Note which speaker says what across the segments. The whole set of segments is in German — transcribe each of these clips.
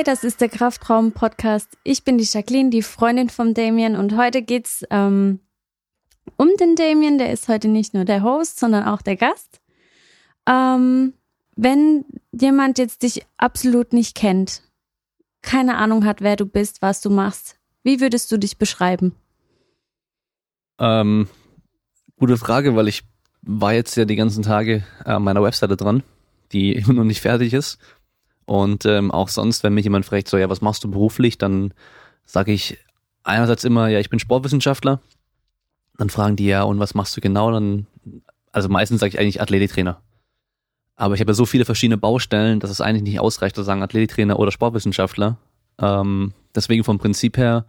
Speaker 1: Hi, das ist der Kraftraum Podcast. Ich bin die Jacqueline, die Freundin von Damien und heute geht's ähm, um den Damien. Der ist heute nicht nur der Host, sondern auch der Gast. Ähm, wenn jemand jetzt dich absolut nicht kennt, keine Ahnung hat, wer du bist, was du machst, wie würdest du dich beschreiben?
Speaker 2: Ähm, gute Frage, weil ich war jetzt ja die ganzen Tage an meiner Webseite dran, die immer noch nicht fertig ist. Und ähm, auch sonst, wenn mich jemand fragt, so, ja, was machst du beruflich, dann sage ich einerseits immer, ja, ich bin Sportwissenschaftler. Dann fragen die, ja, und was machst du genau? Dann, also meistens sage ich eigentlich Athletiktrainer. Aber ich habe ja so viele verschiedene Baustellen, dass es eigentlich nicht ausreicht zu sagen Athletiktrainer oder Sportwissenschaftler. Ähm, deswegen vom Prinzip her,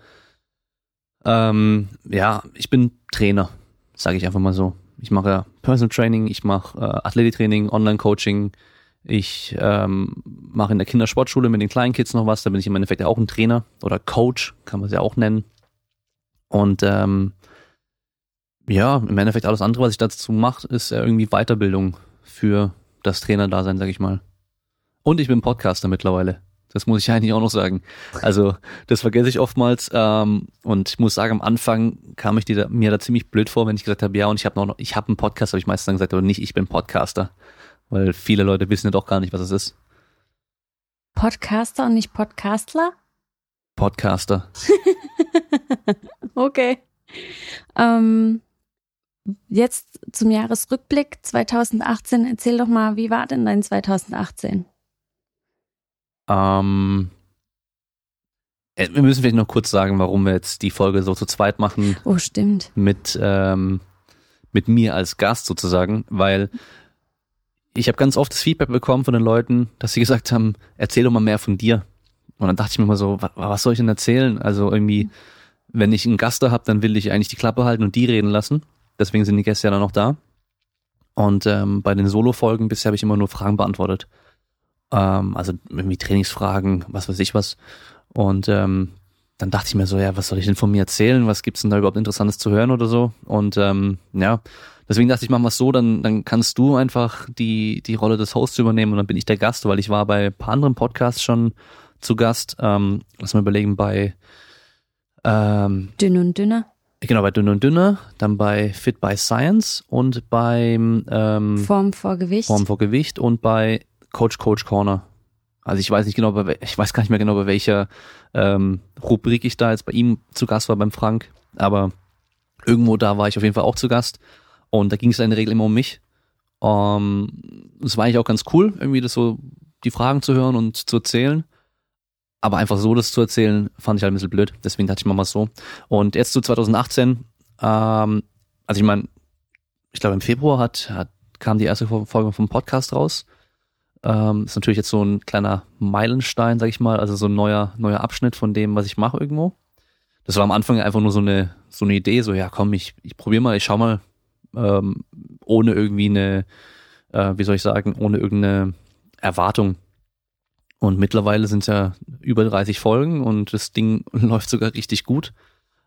Speaker 2: ähm, ja, ich bin Trainer, sage ich einfach mal so. Ich mache Personal Training, ich mache äh, Athletiktraining, Online-Coaching, ich ähm, mache in der Kindersportschule mit den kleinen Kids noch was, da bin ich im Endeffekt auch ein Trainer oder Coach, kann man es ja auch nennen. Und ähm, ja, im Endeffekt alles andere, was ich dazu mache, ist irgendwie Weiterbildung für das Trainerdasein, sag ich mal. Und ich bin Podcaster mittlerweile. Das muss ich eigentlich auch noch sagen. Also das vergesse ich oftmals. Ähm, und ich muss sagen, am Anfang kam ich da, mir da ziemlich blöd vor, wenn ich gesagt habe, ja, und ich habe noch, ich habe einen Podcast, habe ich meistens dann gesagt, aber nicht, ich bin Podcaster. Weil viele Leute wissen ja doch gar nicht, was es ist.
Speaker 1: Podcaster und nicht Podcastler?
Speaker 2: Podcaster.
Speaker 1: okay. Ähm, jetzt zum Jahresrückblick 2018. Erzähl doch mal, wie war denn dein 2018?
Speaker 2: Ähm, äh, wir müssen vielleicht noch kurz sagen, warum wir jetzt die Folge so zu zweit machen.
Speaker 1: Oh, stimmt.
Speaker 2: Mit, ähm, mit mir als Gast sozusagen, weil ich habe ganz oft das Feedback bekommen von den Leuten, dass sie gesagt haben, erzähl doch mal mehr von dir. Und dann dachte ich mir mal so, was, was soll ich denn erzählen? Also irgendwie, wenn ich einen Gast da habe, dann will ich eigentlich die Klappe halten und die reden lassen. Deswegen sind die Gäste ja dann noch da. Und ähm, bei den Solo-Folgen bisher habe ich immer nur Fragen beantwortet. Ähm, also irgendwie Trainingsfragen, was weiß ich was. Und ähm, dann dachte ich mir so, ja, was soll ich denn von mir erzählen? Was gibt's denn da überhaupt Interessantes zu hören oder so? Und ähm, ja, deswegen dachte ich, machen wir es so, dann, dann kannst du einfach die, die Rolle des Hosts übernehmen und dann bin ich der Gast, weil ich war bei ein paar anderen Podcasts schon zu Gast. Ähm, lass mal überlegen, bei
Speaker 1: ähm, Dünn und Dünner.
Speaker 2: Genau, bei Dünn und Dünner, dann bei Fit by Science und beim ähm,
Speaker 1: Form vor Gewicht.
Speaker 2: Form vor Gewicht und bei Coach Coach Corner. Also ich weiß nicht genau, bei, ich weiß gar nicht mehr genau, bei welcher ähm, Rubrik ich da jetzt bei ihm zu Gast war, beim Frank. Aber irgendwo da war ich auf jeden Fall auch zu Gast. Und da ging es in der Regel immer um mich. Ähm, das war eigentlich auch ganz cool, irgendwie das so, die Fragen zu hören und zu erzählen. Aber einfach so das zu erzählen, fand ich halt ein bisschen blöd. Deswegen dachte ich mal mal so. Und jetzt zu 2018, ähm, also ich meine, ich glaube im Februar hat, hat kam die erste Folge vom Podcast raus. Ähm, ist natürlich jetzt so ein kleiner Meilenstein, sag ich mal, also so ein neuer, neuer Abschnitt von dem, was ich mache irgendwo. Das war am Anfang einfach nur so eine, so eine Idee, so ja komm, ich, ich probiere mal, ich schau mal, ähm, ohne irgendwie eine, äh, wie soll ich sagen, ohne irgendeine Erwartung. Und mittlerweile sind es ja über 30 Folgen und das Ding läuft sogar richtig gut.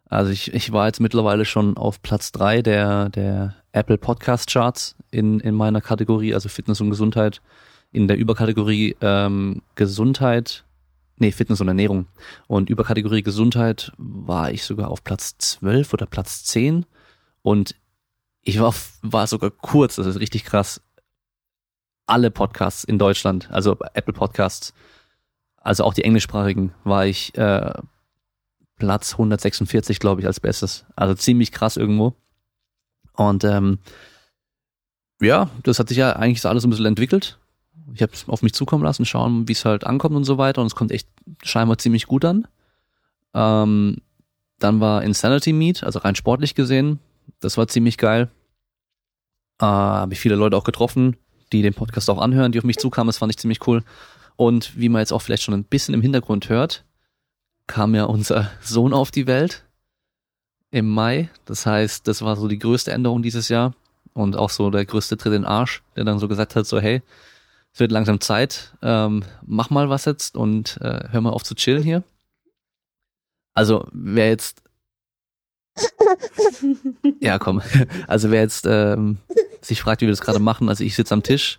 Speaker 2: Also ich, ich war jetzt mittlerweile schon auf Platz drei der, der Apple Podcast Charts in, in meiner Kategorie, also Fitness und Gesundheit in der Überkategorie ähm, Gesundheit, nee, Fitness und Ernährung. Und Überkategorie Gesundheit war ich sogar auf Platz 12 oder Platz 10. Und ich war, war sogar kurz, das ist richtig krass, alle Podcasts in Deutschland, also Apple Podcasts, also auch die englischsprachigen, war ich äh, Platz 146, glaube ich, als Bestes. Also ziemlich krass irgendwo. Und ähm, ja, das hat sich ja eigentlich so alles ein bisschen entwickelt ich habe es auf mich zukommen lassen, schauen, wie es halt ankommt und so weiter. Und es kommt echt scheinbar ziemlich gut an. Ähm, dann war Insanity Meet, also rein sportlich gesehen. Das war ziemlich geil. Äh, habe ich viele Leute auch getroffen, die den Podcast auch anhören, die auf mich zukamen. Das fand ich ziemlich cool. Und wie man jetzt auch vielleicht schon ein bisschen im Hintergrund hört, kam ja unser Sohn auf die Welt im Mai. Das heißt, das war so die größte Änderung dieses Jahr und auch so der größte Tritt in den Arsch, der dann so gesagt hat, so hey, es wird langsam Zeit, ähm, mach mal was jetzt und äh, hör mal auf zu chillen hier. Also wer jetzt ja, komm. Also wer jetzt ähm, sich fragt, wie wir das gerade machen, also ich sitze am Tisch,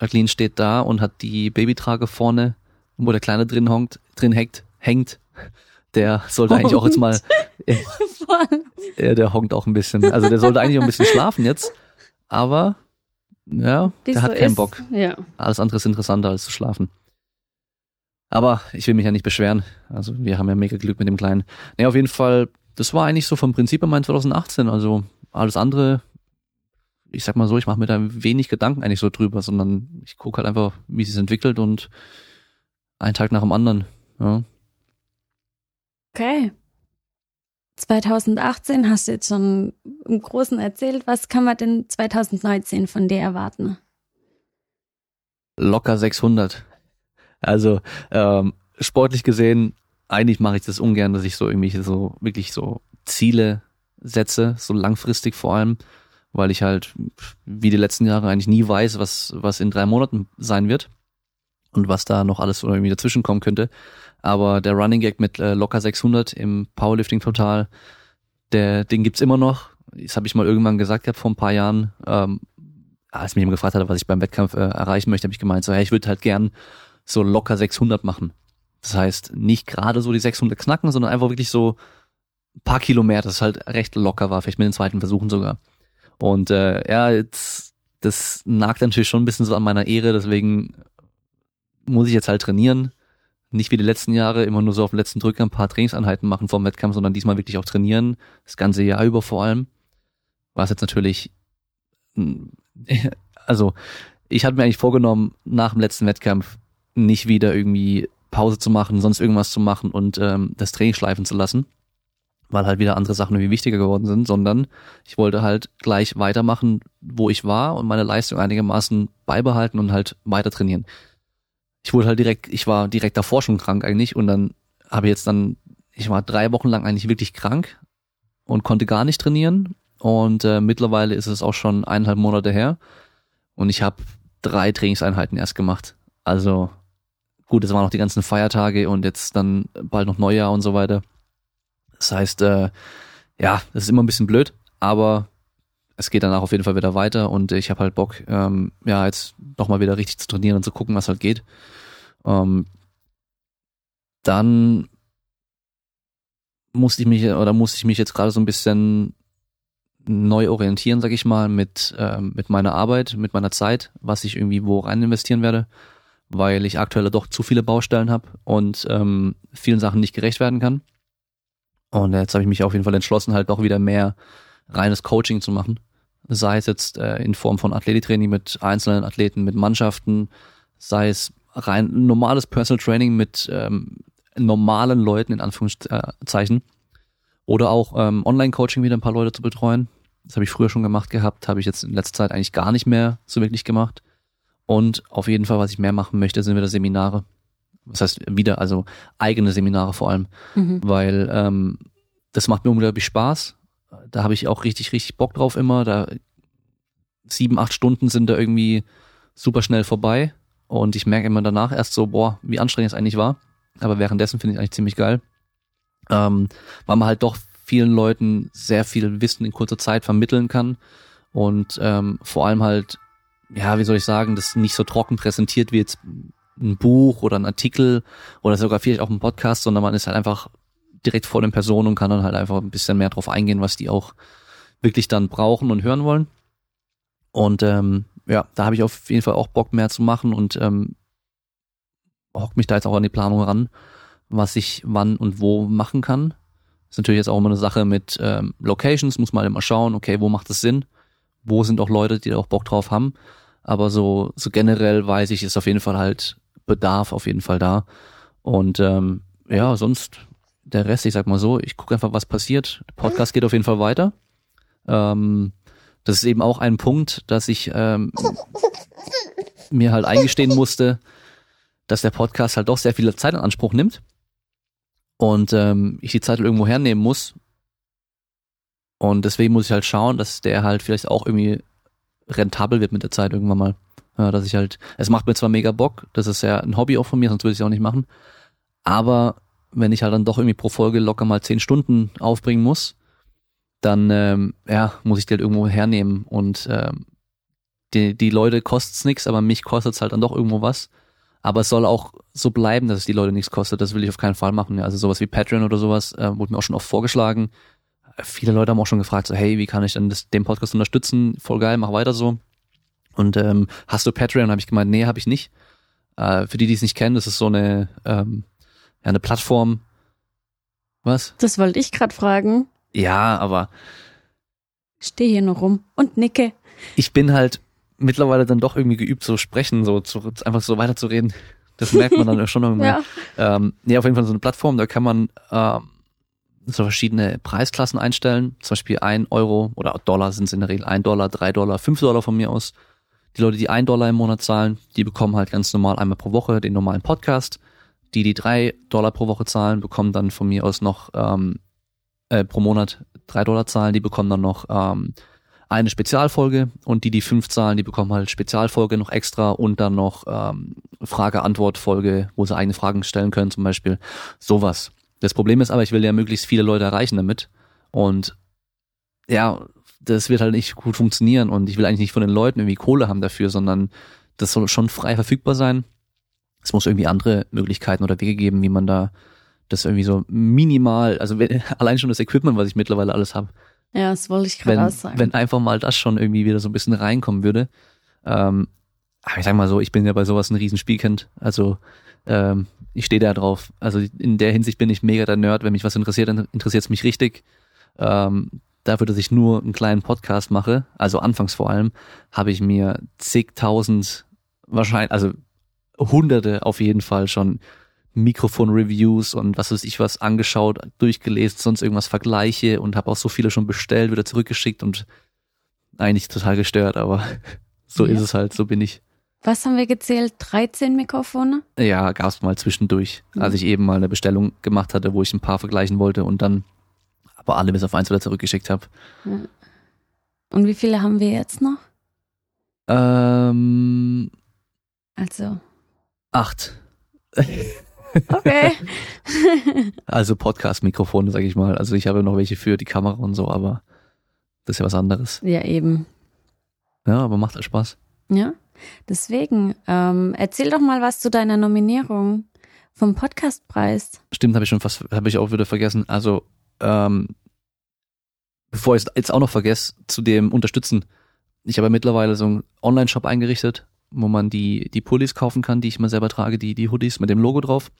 Speaker 2: Jacqueline steht da und hat die Babytrage vorne wo der Kleine drin honkt, drin hängt, hängt, der sollte eigentlich auch jetzt mal, äh, der honkt auch ein bisschen. Also der sollte eigentlich auch ein bisschen schlafen jetzt, aber ja,
Speaker 1: Wie
Speaker 2: der
Speaker 1: so
Speaker 2: hat keinen
Speaker 1: ist.
Speaker 2: Bock.
Speaker 1: Ja.
Speaker 2: Alles andere ist interessanter als zu schlafen. Aber ich will mich ja nicht beschweren. Also wir haben ja mega Glück mit dem Kleinen. Nee, auf jeden Fall, das war eigentlich so vom Prinzip her mein 2018. Also alles andere, ich sag mal so, ich mache mir da wenig Gedanken eigentlich so drüber, sondern ich gucke halt einfach, wie es entwickelt und einen Tag nach dem anderen. Ja.
Speaker 1: Okay. 2018 hast du jetzt schon im Großen erzählt. Was kann man denn 2019 von dir erwarten?
Speaker 2: Locker 600. Also ähm, sportlich gesehen, eigentlich mache ich das ungern, dass ich so irgendwie so wirklich so Ziele setze, so langfristig vor allem, weil ich halt wie die letzten Jahre eigentlich nie weiß, was was in drei Monaten sein wird und was da noch alles irgendwie dazwischen kommen könnte. Aber der Running Gag mit äh, locker 600 im Powerlifting Total, der den gibt's immer noch. Das habe ich mal irgendwann gesagt gehabt vor ein paar Jahren. Ähm, als mich jemand gefragt hat, was ich beim Wettkampf äh, erreichen möchte, habe ich gemeint, so, hey, ich würde halt gern so locker 600 machen. Das heißt, nicht gerade so die 600 knacken, sondern einfach wirklich so ein paar Kilo mehr, das halt recht locker war, vielleicht mit den zweiten Versuchen sogar. Und äh, ja, jetzt, das nagt natürlich schon ein bisschen so an meiner Ehre, deswegen muss ich jetzt halt trainieren. Nicht wie die letzten Jahre immer nur so auf den letzten Drücker ein paar Trainingseinheiten machen vom Wettkampf, sondern diesmal wirklich auch trainieren, das ganze Jahr über vor allem. Was jetzt natürlich, also ich hatte mir eigentlich vorgenommen, nach dem letzten Wettkampf nicht wieder irgendwie Pause zu machen, sonst irgendwas zu machen und ähm, das Training schleifen zu lassen, weil halt wieder andere Sachen irgendwie wichtiger geworden sind, sondern ich wollte halt gleich weitermachen, wo ich war und meine Leistung einigermaßen beibehalten und halt weiter trainieren. Ich wurde halt direkt, ich war direkt davor schon krank eigentlich und dann habe ich jetzt dann, ich war drei Wochen lang eigentlich wirklich krank und konnte gar nicht trainieren und äh, mittlerweile ist es auch schon eineinhalb Monate her und ich habe drei Trainingseinheiten erst gemacht. Also gut, es waren noch die ganzen Feiertage und jetzt dann bald noch Neujahr und so weiter. Das heißt, äh, ja, das ist immer ein bisschen blöd, aber es geht danach auf jeden Fall wieder weiter und ich habe halt Bock, ähm, ja, jetzt nochmal wieder richtig zu trainieren und zu gucken, was halt geht. Ähm, dann musste ich mich oder musste ich mich jetzt gerade so ein bisschen neu orientieren, sag ich mal, mit, ähm, mit meiner Arbeit, mit meiner Zeit, was ich irgendwie wo rein investieren werde, weil ich aktuell doch zu viele Baustellen habe und ähm, vielen Sachen nicht gerecht werden kann. Und jetzt habe ich mich auf jeden Fall entschlossen, halt doch wieder mehr reines Coaching zu machen. Sei es jetzt äh, in Form von Athletiktraining mit einzelnen Athleten, mit Mannschaften, sei es rein normales Personal Training mit ähm, normalen Leuten in Anführungszeichen oder auch ähm, Online-Coaching wieder ein paar Leute zu betreuen. Das habe ich früher schon gemacht gehabt, habe ich jetzt in letzter Zeit eigentlich gar nicht mehr so wirklich gemacht. Und auf jeden Fall, was ich mehr machen möchte, sind wieder Seminare. Das heißt wieder, also eigene Seminare vor allem,
Speaker 1: Mhm.
Speaker 2: weil ähm, das macht mir unglaublich Spaß. Da habe ich auch richtig, richtig Bock drauf immer. Da sieben, acht Stunden sind da irgendwie super schnell vorbei. Und ich merke immer danach erst so, boah, wie anstrengend es eigentlich war. Aber währenddessen finde ich eigentlich ziemlich geil. Ähm, weil man halt doch vielen Leuten sehr viel Wissen in kurzer Zeit vermitteln kann. Und ähm, vor allem halt, ja, wie soll ich sagen, das nicht so trocken präsentiert wie jetzt ein Buch oder ein Artikel oder sogar vielleicht auch ein Podcast, sondern man ist halt einfach direkt vor den Personen und kann dann halt einfach ein bisschen mehr drauf eingehen, was die auch wirklich dann brauchen und hören wollen. Und ähm, ja, da habe ich auf jeden Fall auch Bock mehr zu machen und ähm, hock mich da jetzt auch an die Planung ran, was ich wann und wo machen kann. Ist natürlich jetzt auch immer eine Sache mit ähm, Locations, muss man halt immer schauen, okay, wo macht es Sinn? Wo sind auch Leute, die auch Bock drauf haben? Aber so, so generell weiß ich, ist auf jeden Fall halt Bedarf auf jeden Fall da. Und ähm, ja, sonst der Rest, ich sag mal so, ich gucke einfach, was passiert. Der Podcast geht auf jeden Fall weiter. Ähm, das ist eben auch ein Punkt, dass ich ähm, mir halt eingestehen musste, dass der Podcast halt doch sehr viel Zeit in Anspruch nimmt und ähm, ich die Zeit irgendwo hernehmen muss. Und deswegen muss ich halt schauen, dass der halt vielleicht auch irgendwie rentabel wird mit der Zeit irgendwann mal. Ja, dass ich halt, es macht mir zwar mega Bock, das ist ja ein Hobby auch von mir, sonst würde ich es auch nicht machen. Aber wenn ich halt dann doch irgendwie pro Folge locker mal zehn Stunden aufbringen muss, dann ähm, ja, muss ich die halt irgendwo hernehmen. Und ähm, die, die Leute kostet's nix, aber mich kostet's halt dann doch irgendwo was. Aber es soll auch so bleiben, dass es die Leute nichts kostet. Das will ich auf keinen Fall machen. Also sowas wie Patreon oder sowas äh, wurde mir auch schon oft vorgeschlagen. Viele Leute haben auch schon gefragt, so, hey, wie kann ich denn das, den Podcast unterstützen? Voll geil, mach weiter so. Und ähm, hast du Patreon? Habe ich gemeint, nee, habe ich nicht. Äh, für die, die es nicht kennen, das ist so eine, ähm, ja, eine Plattform. Was?
Speaker 1: Das wollte ich gerade fragen.
Speaker 2: Ja, aber
Speaker 1: Stehe hier noch rum und nicke.
Speaker 2: ich bin halt mittlerweile dann doch irgendwie geübt, so sprechen, so zu, einfach so weiterzureden. Das merkt man dann schon irgendwie.
Speaker 1: Ja.
Speaker 2: Ähm, nee, auf jeden Fall so eine Plattform, da kann man ähm, so verschiedene Preisklassen einstellen. Zum Beispiel ein Euro oder Dollar sind es in der Regel ein Dollar, drei Dollar, fünf Dollar von mir aus. Die Leute, die ein Dollar im Monat zahlen, die bekommen halt ganz normal einmal pro Woche den normalen Podcast. Die, die drei Dollar pro Woche zahlen, bekommen dann von mir aus noch ähm, äh, pro Monat drei Dollar zahlen, die bekommen dann noch ähm, eine Spezialfolge und die, die fünf zahlen, die bekommen halt Spezialfolge noch extra und dann noch ähm, Frage-Antwort-Folge, wo sie eigene Fragen stellen können, zum Beispiel. Sowas. Das Problem ist aber, ich will ja möglichst viele Leute erreichen damit. Und ja, das wird halt nicht gut funktionieren und ich will eigentlich nicht von den Leuten irgendwie Kohle haben dafür, sondern das soll schon frei verfügbar sein. Es muss irgendwie andere Möglichkeiten oder Wege geben, wie man da das irgendwie so minimal, also wenn, allein schon das Equipment, was ich mittlerweile alles habe,
Speaker 1: Ja, das wollte ich gerade
Speaker 2: wenn,
Speaker 1: auch sagen.
Speaker 2: wenn einfach mal das schon irgendwie wieder so ein bisschen reinkommen würde. Ähm, aber ich sag mal so, ich bin ja bei sowas ein Riesenspielkind. Also ähm, ich stehe da drauf. Also in der Hinsicht bin ich mega der Nerd. Wenn mich was interessiert, dann interessiert es mich richtig. Ähm, dafür, dass ich nur einen kleinen Podcast mache, also anfangs vor allem, habe ich mir zigtausend, wahrscheinlich, also hunderte auf jeden Fall schon Mikrofon-Reviews und was weiß ich was angeschaut, durchgelesen, sonst irgendwas Vergleiche und habe auch so viele schon bestellt, wieder zurückgeschickt und eigentlich total gestört, aber so
Speaker 1: Ja.
Speaker 2: ist es halt, so bin ich.
Speaker 1: Was haben wir gezählt? 13 Mikrofone?
Speaker 2: Ja, gab's mal zwischendurch, als ich eben mal eine Bestellung gemacht hatte, wo ich ein paar vergleichen wollte und dann aber alle bis auf eins wieder zurückgeschickt habe.
Speaker 1: Und wie viele haben wir jetzt noch?
Speaker 2: Ähm,
Speaker 1: Also,
Speaker 2: acht.
Speaker 1: okay.
Speaker 2: Also Podcast-Mikrofone, sag ich mal. Also ich habe noch welche für die Kamera und so, aber das ist ja was anderes.
Speaker 1: ja, eben.
Speaker 2: Ja, aber macht halt Spaß.
Speaker 1: Ja. Deswegen, ähm, erzähl doch mal was zu deiner Nominierung vom Podcastpreis.
Speaker 2: Stimmt, habe ich schon fast, habe ich auch wieder vergessen. Also, ähm, bevor ich es jetzt auch noch vergesse, zu dem Unterstützen. Ich habe mittlerweile so einen Online-Shop eingerichtet, wo man die, die Pullis kaufen kann, die ich mal selber trage, die, die Hoodies mit dem Logo drauf.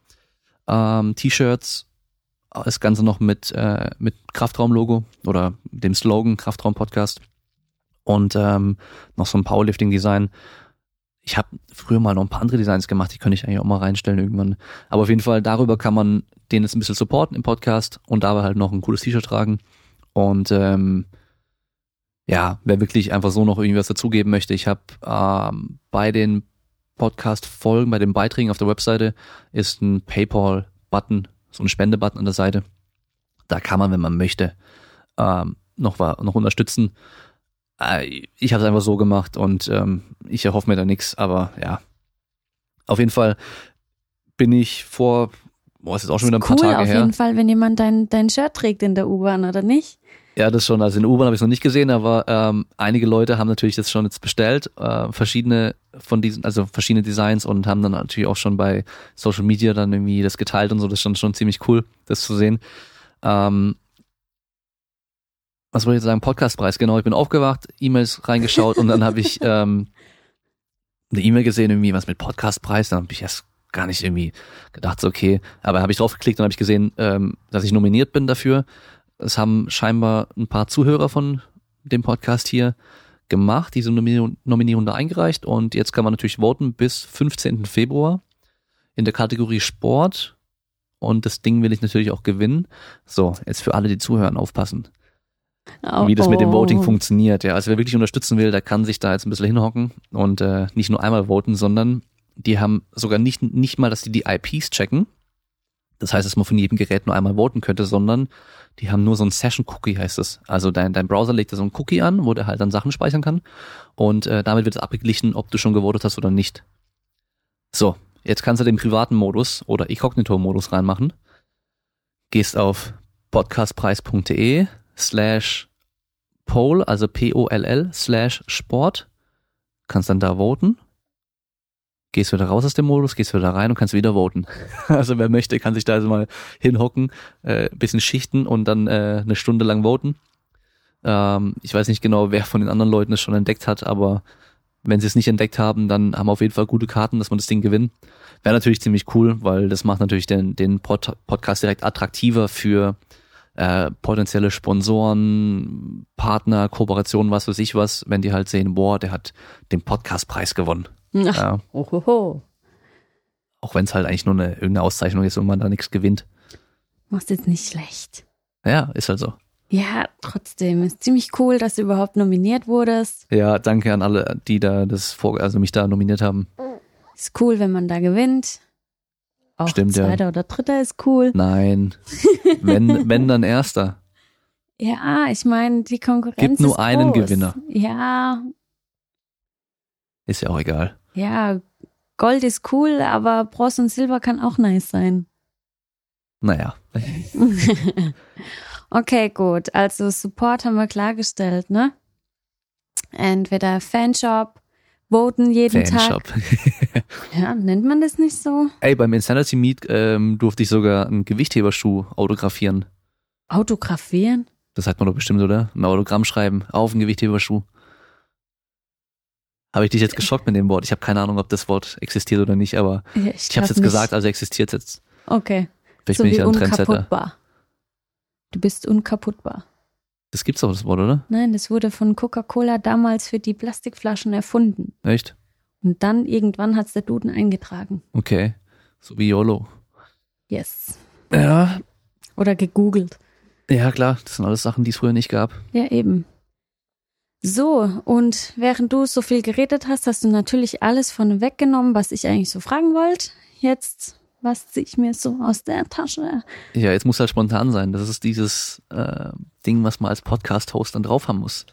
Speaker 2: Ähm, T-Shirts, das Ganze noch mit, äh, mit Kraftraum-Logo oder dem Slogan Kraftraum-Podcast. Und ähm, noch so ein Powerlifting-Design. Ich habe früher mal noch ein paar andere Designs gemacht, die könnte ich eigentlich auch mal reinstellen irgendwann. Aber auf jeden Fall darüber kann man den jetzt ein bisschen supporten im Podcast und dabei halt noch ein cooles T-Shirt tragen. Und ähm, ja, wer wirklich einfach so noch irgendwas dazugeben möchte, ich habe ähm, bei den Podcast-Folgen, bei den Beiträgen auf der Webseite ist ein PayPal-Button, so ein Spende-Button an der Seite. Da kann man, wenn man möchte, ähm, noch, noch unterstützen. Äh, ich habe es einfach so gemacht und ähm, ich erhoffe mir da nichts, aber ja. Auf jeden Fall bin ich vor, boah, es ist auch schon wieder ein
Speaker 1: cool
Speaker 2: paar Tage
Speaker 1: auf
Speaker 2: her.
Speaker 1: jeden Fall, wenn jemand dein, dein Shirt trägt in der U-Bahn, oder nicht?
Speaker 2: Ja, das schon. Also in der U-Bahn habe ich es noch nicht gesehen, aber ähm, einige Leute haben natürlich das schon jetzt bestellt, äh, verschiedene von diesen, also verschiedene Designs und haben dann natürlich auch schon bei Social Media dann irgendwie das geteilt und so. Das ist schon, schon ziemlich cool, das zu sehen. Ähm, was wollte ich jetzt sagen? Podcastpreis, genau. Ich bin aufgewacht, E-Mails reingeschaut und dann habe ich ähm, eine E-Mail gesehen, irgendwie was mit Podcastpreis. Dann habe ich erst gar nicht irgendwie gedacht, okay. Aber habe ich draufgeklickt und habe ich gesehen, ähm, dass ich nominiert bin dafür. Es haben scheinbar ein paar Zuhörer von dem Podcast hier gemacht, diese Nominierung, Nominierung da eingereicht und jetzt kann man natürlich voten bis 15. Februar in der Kategorie Sport und das Ding will ich natürlich auch gewinnen. So, jetzt für alle, die zuhören, aufpassen,
Speaker 1: Oh,
Speaker 2: wie das mit dem
Speaker 1: oh.
Speaker 2: Voting funktioniert. Ja, also wer wirklich unterstützen will, der kann sich da jetzt ein bisschen hinhocken und äh, nicht nur einmal voten, sondern die haben sogar nicht, nicht mal, dass die die IPs checken. Das heißt, dass man von jedem Gerät nur einmal voten könnte, sondern die haben nur so ein Session-Cookie, heißt es. Also dein, dein Browser legt da so ein Cookie an, wo der halt dann Sachen speichern kann. Und äh, damit wird es abgeglichen, ob du schon gewotet hast oder nicht. So, jetzt kannst du den privaten Modus oder Inkognito-Modus reinmachen. Gehst auf podcastpreis.de slash poll, also P-O-L-L slash Sport. Kannst dann da voten. gehst wieder raus aus dem Modus, gehst wieder rein und kannst wieder voten. Also wer möchte, kann sich da also mal hinhocken, äh, bisschen schichten und dann äh, eine Stunde lang voten. Ähm, ich weiß nicht genau, wer von den anderen Leuten es schon entdeckt hat, aber wenn sie es nicht entdeckt haben, dann haben wir auf jeden Fall gute Karten, dass wir das Ding gewinnen. Wäre natürlich ziemlich cool, weil das macht natürlich den, den Pod Podcast direkt attraktiver für äh, potenzielle Sponsoren, Partner, Kooperationen, was weiß ich was, wenn die halt sehen, boah, der hat den Podcastpreis gewonnen.
Speaker 1: Ach,
Speaker 2: Ja.
Speaker 1: ohoho.
Speaker 2: Auch wenn es halt eigentlich nur eine irgendeine Auszeichnung ist und man da nichts gewinnt.
Speaker 1: Machst jetzt nicht schlecht.
Speaker 2: Ja, ist halt so.
Speaker 1: Ja, trotzdem. Ist ziemlich cool, dass du überhaupt nominiert wurdest.
Speaker 2: Ja, danke an alle, die da das vor, also mich da nominiert haben.
Speaker 1: Ist cool, wenn man da gewinnt. Auch
Speaker 2: Stimmt, ja.
Speaker 1: Zweiter oder Dritter ist cool.
Speaker 2: Nein. wenn, wenn dann erster.
Speaker 1: Ja, ich meine, die Konkurrenz
Speaker 2: Gibt nur
Speaker 1: ist
Speaker 2: einen
Speaker 1: groß.
Speaker 2: Gewinner.
Speaker 1: Ja,
Speaker 2: Ist ja auch egal.
Speaker 1: ja. Gold ist cool, aber Bronze und Silber kann auch nice sein.
Speaker 2: Naja.
Speaker 1: okay, gut. Also Support haben wir klargestellt, ne? Entweder Fanshop, voten jeden
Speaker 2: Fanshop.
Speaker 1: Tag. Ja, nennt man das nicht so?
Speaker 2: Ey, beim Insanity Meet ähm, durfte ich sogar einen Gewichtheberschuh autografieren.
Speaker 1: Autografieren?
Speaker 2: Das hat man doch bestimmt, oder? Ein Autogramm schreiben auf einen Gewichtheberschuh. Habe ich dich jetzt geschockt mit dem Wort? Ich habe keine Ahnung, ob das Wort existiert oder nicht, aber
Speaker 1: Ja,
Speaker 2: ich habe
Speaker 1: glaub
Speaker 2: es jetzt
Speaker 1: nicht.
Speaker 2: gesagt, also existiert jetzt.
Speaker 1: Okay.
Speaker 2: Vielleicht
Speaker 1: so
Speaker 2: bin ich
Speaker 1: wie
Speaker 2: ja ein Trendsetter.
Speaker 1: unkaputtbar. Du bist unkaputtbar.
Speaker 2: Das gibt's doch, das Wort, oder?
Speaker 1: Nein, das wurde von Coca-Cola damals für die Plastikflaschen erfunden.
Speaker 2: Echt?
Speaker 1: Und dann irgendwann hat's der Duden eingetragen.
Speaker 2: Okay. So wie YOLO.
Speaker 1: Yes.
Speaker 2: Ja,
Speaker 1: Oder gegoogelt.
Speaker 2: ja klar, das sind alles Sachen, die es früher nicht gab.
Speaker 1: Ja, eben. So, und während du so viel geredet hast, hast du natürlich alles von weggenommen, was ich eigentlich so fragen wollte. Jetzt, was ziehe ich mir so aus der Tasche?
Speaker 2: Ja, jetzt muss halt spontan sein. Das ist dieses äh, Ding, was man als Podcast-Host dann drauf haben muss.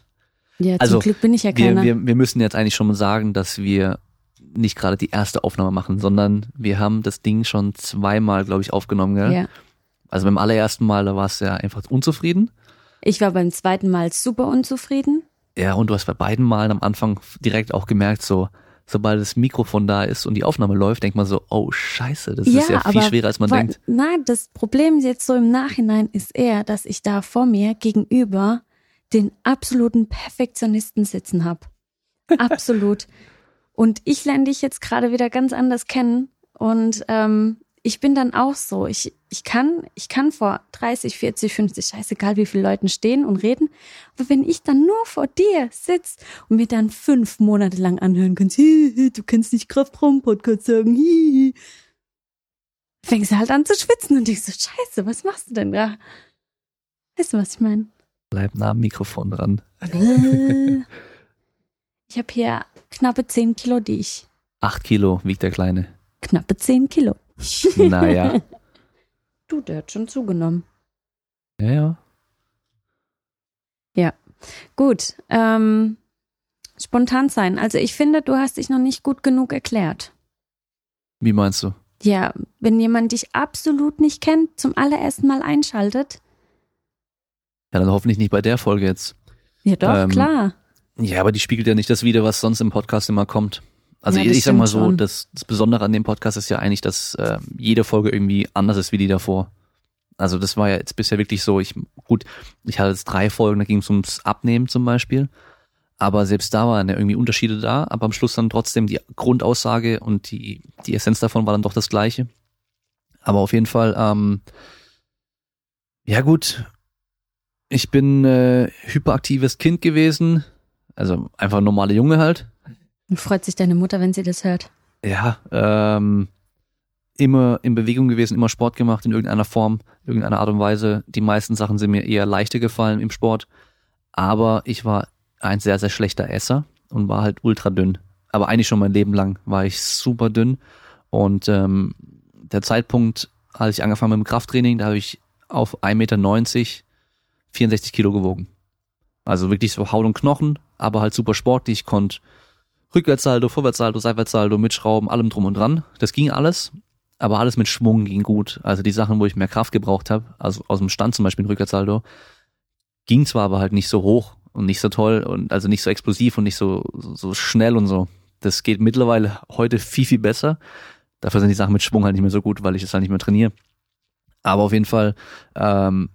Speaker 1: Ja,
Speaker 2: Also,
Speaker 1: zum Glück bin ich ja
Speaker 2: Wir,
Speaker 1: keiner.
Speaker 2: wir, wir müssen jetzt eigentlich schon mal sagen, dass wir nicht gerade die erste Aufnahme machen, sondern wir haben das Ding schon zweimal, glaube ich, aufgenommen. Gell?
Speaker 1: ja.
Speaker 2: Also beim allerersten Mal, da warst du ja einfach unzufrieden.
Speaker 1: Ich war beim zweiten Mal super unzufrieden.
Speaker 2: Ja, und du hast bei beiden Malen am Anfang direkt auch gemerkt, so, sobald das Mikrofon da ist und die Aufnahme läuft, denkt man so, oh scheiße, das ist ja viel schwerer, als man
Speaker 1: wa-
Speaker 2: denkt.
Speaker 1: Nein, das Problem jetzt so im Nachhinein ist eher, dass ich da vor mir gegenüber den absoluten Perfektionisten sitzen habe. Absolut. Und ich lerne dich jetzt gerade wieder ganz anders kennen. Und ähm, ich bin dann auch so. Ich, ich kann, ich kann vor 30, 40, 50, scheißegal wie viele Leuten stehen und reden. Aber wenn ich dann nur vor dir sitz und mir dann fünf Monate lang anhören kannst, "Hi, hi, du kannst nicht Kraftraum-Podcast sagen, hi, hi, fängst du halt an zu schwitzen und denkst so, scheiße, was machst du denn da? Weißt du, was ich meine?
Speaker 2: Bleib nah am Mikrofon dran.
Speaker 1: Äh, ich habe hier knappe 10 Kilo, die ich.
Speaker 2: Acht Kilo wiegt der Kleine.
Speaker 1: Knappe 10 Kilo.
Speaker 2: Naja.
Speaker 1: Du, der hat schon zugenommen.
Speaker 2: Ja, ja.
Speaker 1: Gut, ähm, spontan sein. Also ich finde, du hast dich noch nicht gut genug erklärt.
Speaker 2: Wie meinst du?
Speaker 1: Ja, wenn jemand dich absolut nicht kennt, zum allerersten Mal einschaltet.
Speaker 2: Ja, dann hoffentlich nicht bei der Folge jetzt.
Speaker 1: Ja, doch,
Speaker 2: Ähm,
Speaker 1: klar.
Speaker 2: Ja, aber die spiegelt ja nicht das wider, was sonst im Podcast immer kommt. Also
Speaker 1: Ja,
Speaker 2: ich, sag mal so,
Speaker 1: schon.
Speaker 2: das, das Besondere an dem Podcast ist ja eigentlich, dass äh, jede Folge irgendwie anders ist wie die davor. Also das war ja jetzt bisher wirklich so, ich, gut, ich hatte jetzt drei Folgen, da ging es ums Abnehmen zum Beispiel. Aber selbst da waren ja irgendwie Unterschiede da, aber am Schluss dann trotzdem die Grundaussage und die, die Essenz davon war dann doch das gleiche. Aber auf jeden Fall, ähm, ja gut, ich bin äh, hyperaktives Kind gewesen, also einfach ein normaler Junge halt.
Speaker 1: Freut sich deine Mutter, wenn sie das hört.
Speaker 2: Ja, ähm, immer in Bewegung gewesen, immer Sport gemacht in irgendeiner Form, irgendeiner Art und Weise. Die meisten Sachen sind mir eher leichter gefallen im Sport, aber ich war ein sehr, sehr schlechter Esser und war halt ultra dünn. Aber eigentlich schon mein Leben lang war ich super dünn und ähm, der Zeitpunkt, als ich angefangen mit dem Krafttraining, da habe ich auf 1,90 Meter 64 Kilo gewogen. Also wirklich so Haut und Knochen, aber halt super sportlich, ich konnte Rückwärtssaldo, Vorwärtssaldo, Seitwärtssaldo, mitschrauben, allem drum und dran. Das ging alles, aber alles mit Schwung ging gut. Also die Sachen, wo ich mehr Kraft gebraucht habe, also aus dem Stand zum Beispiel ein Rückwärtssaldo, ging zwar aber halt nicht so hoch und nicht so toll und also nicht so explosiv und nicht so, so, schnell und so. Das geht mittlerweile heute viel, viel besser. Dafür sind die Sachen mit Schwung halt nicht mehr so gut, weil ich es halt nicht mehr trainiere. Aber auf jeden Fall, ähm,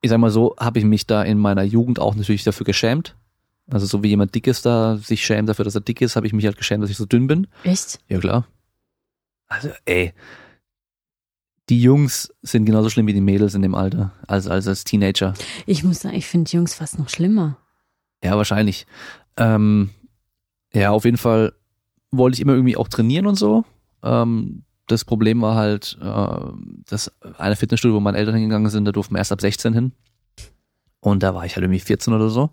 Speaker 2: ich sag mal so, habe ich mich da in meiner Jugend auch natürlich dafür geschämt. Also so wie jemand dick ist da, sich schämt dafür, dass er dick ist, habe ich mich halt geschämt, dass ich so dünn bin.
Speaker 1: Echt?
Speaker 2: Ja, klar. Also, ey, die Jungs sind genauso schlimm wie die Mädels in dem Alter, als, als als Teenager.
Speaker 1: Ich muss sagen, ich finde Jungs fast noch schlimmer.
Speaker 2: Ja, wahrscheinlich. Ähm, ja, auf jeden Fall wollte ich immer irgendwie auch trainieren und so. Ähm, das Problem war halt, äh, dass eine Fitnessstudio, wo meine Eltern hingegangen sind, da durften wir erst ab 16 hin. Und da war ich halt irgendwie 14 oder so.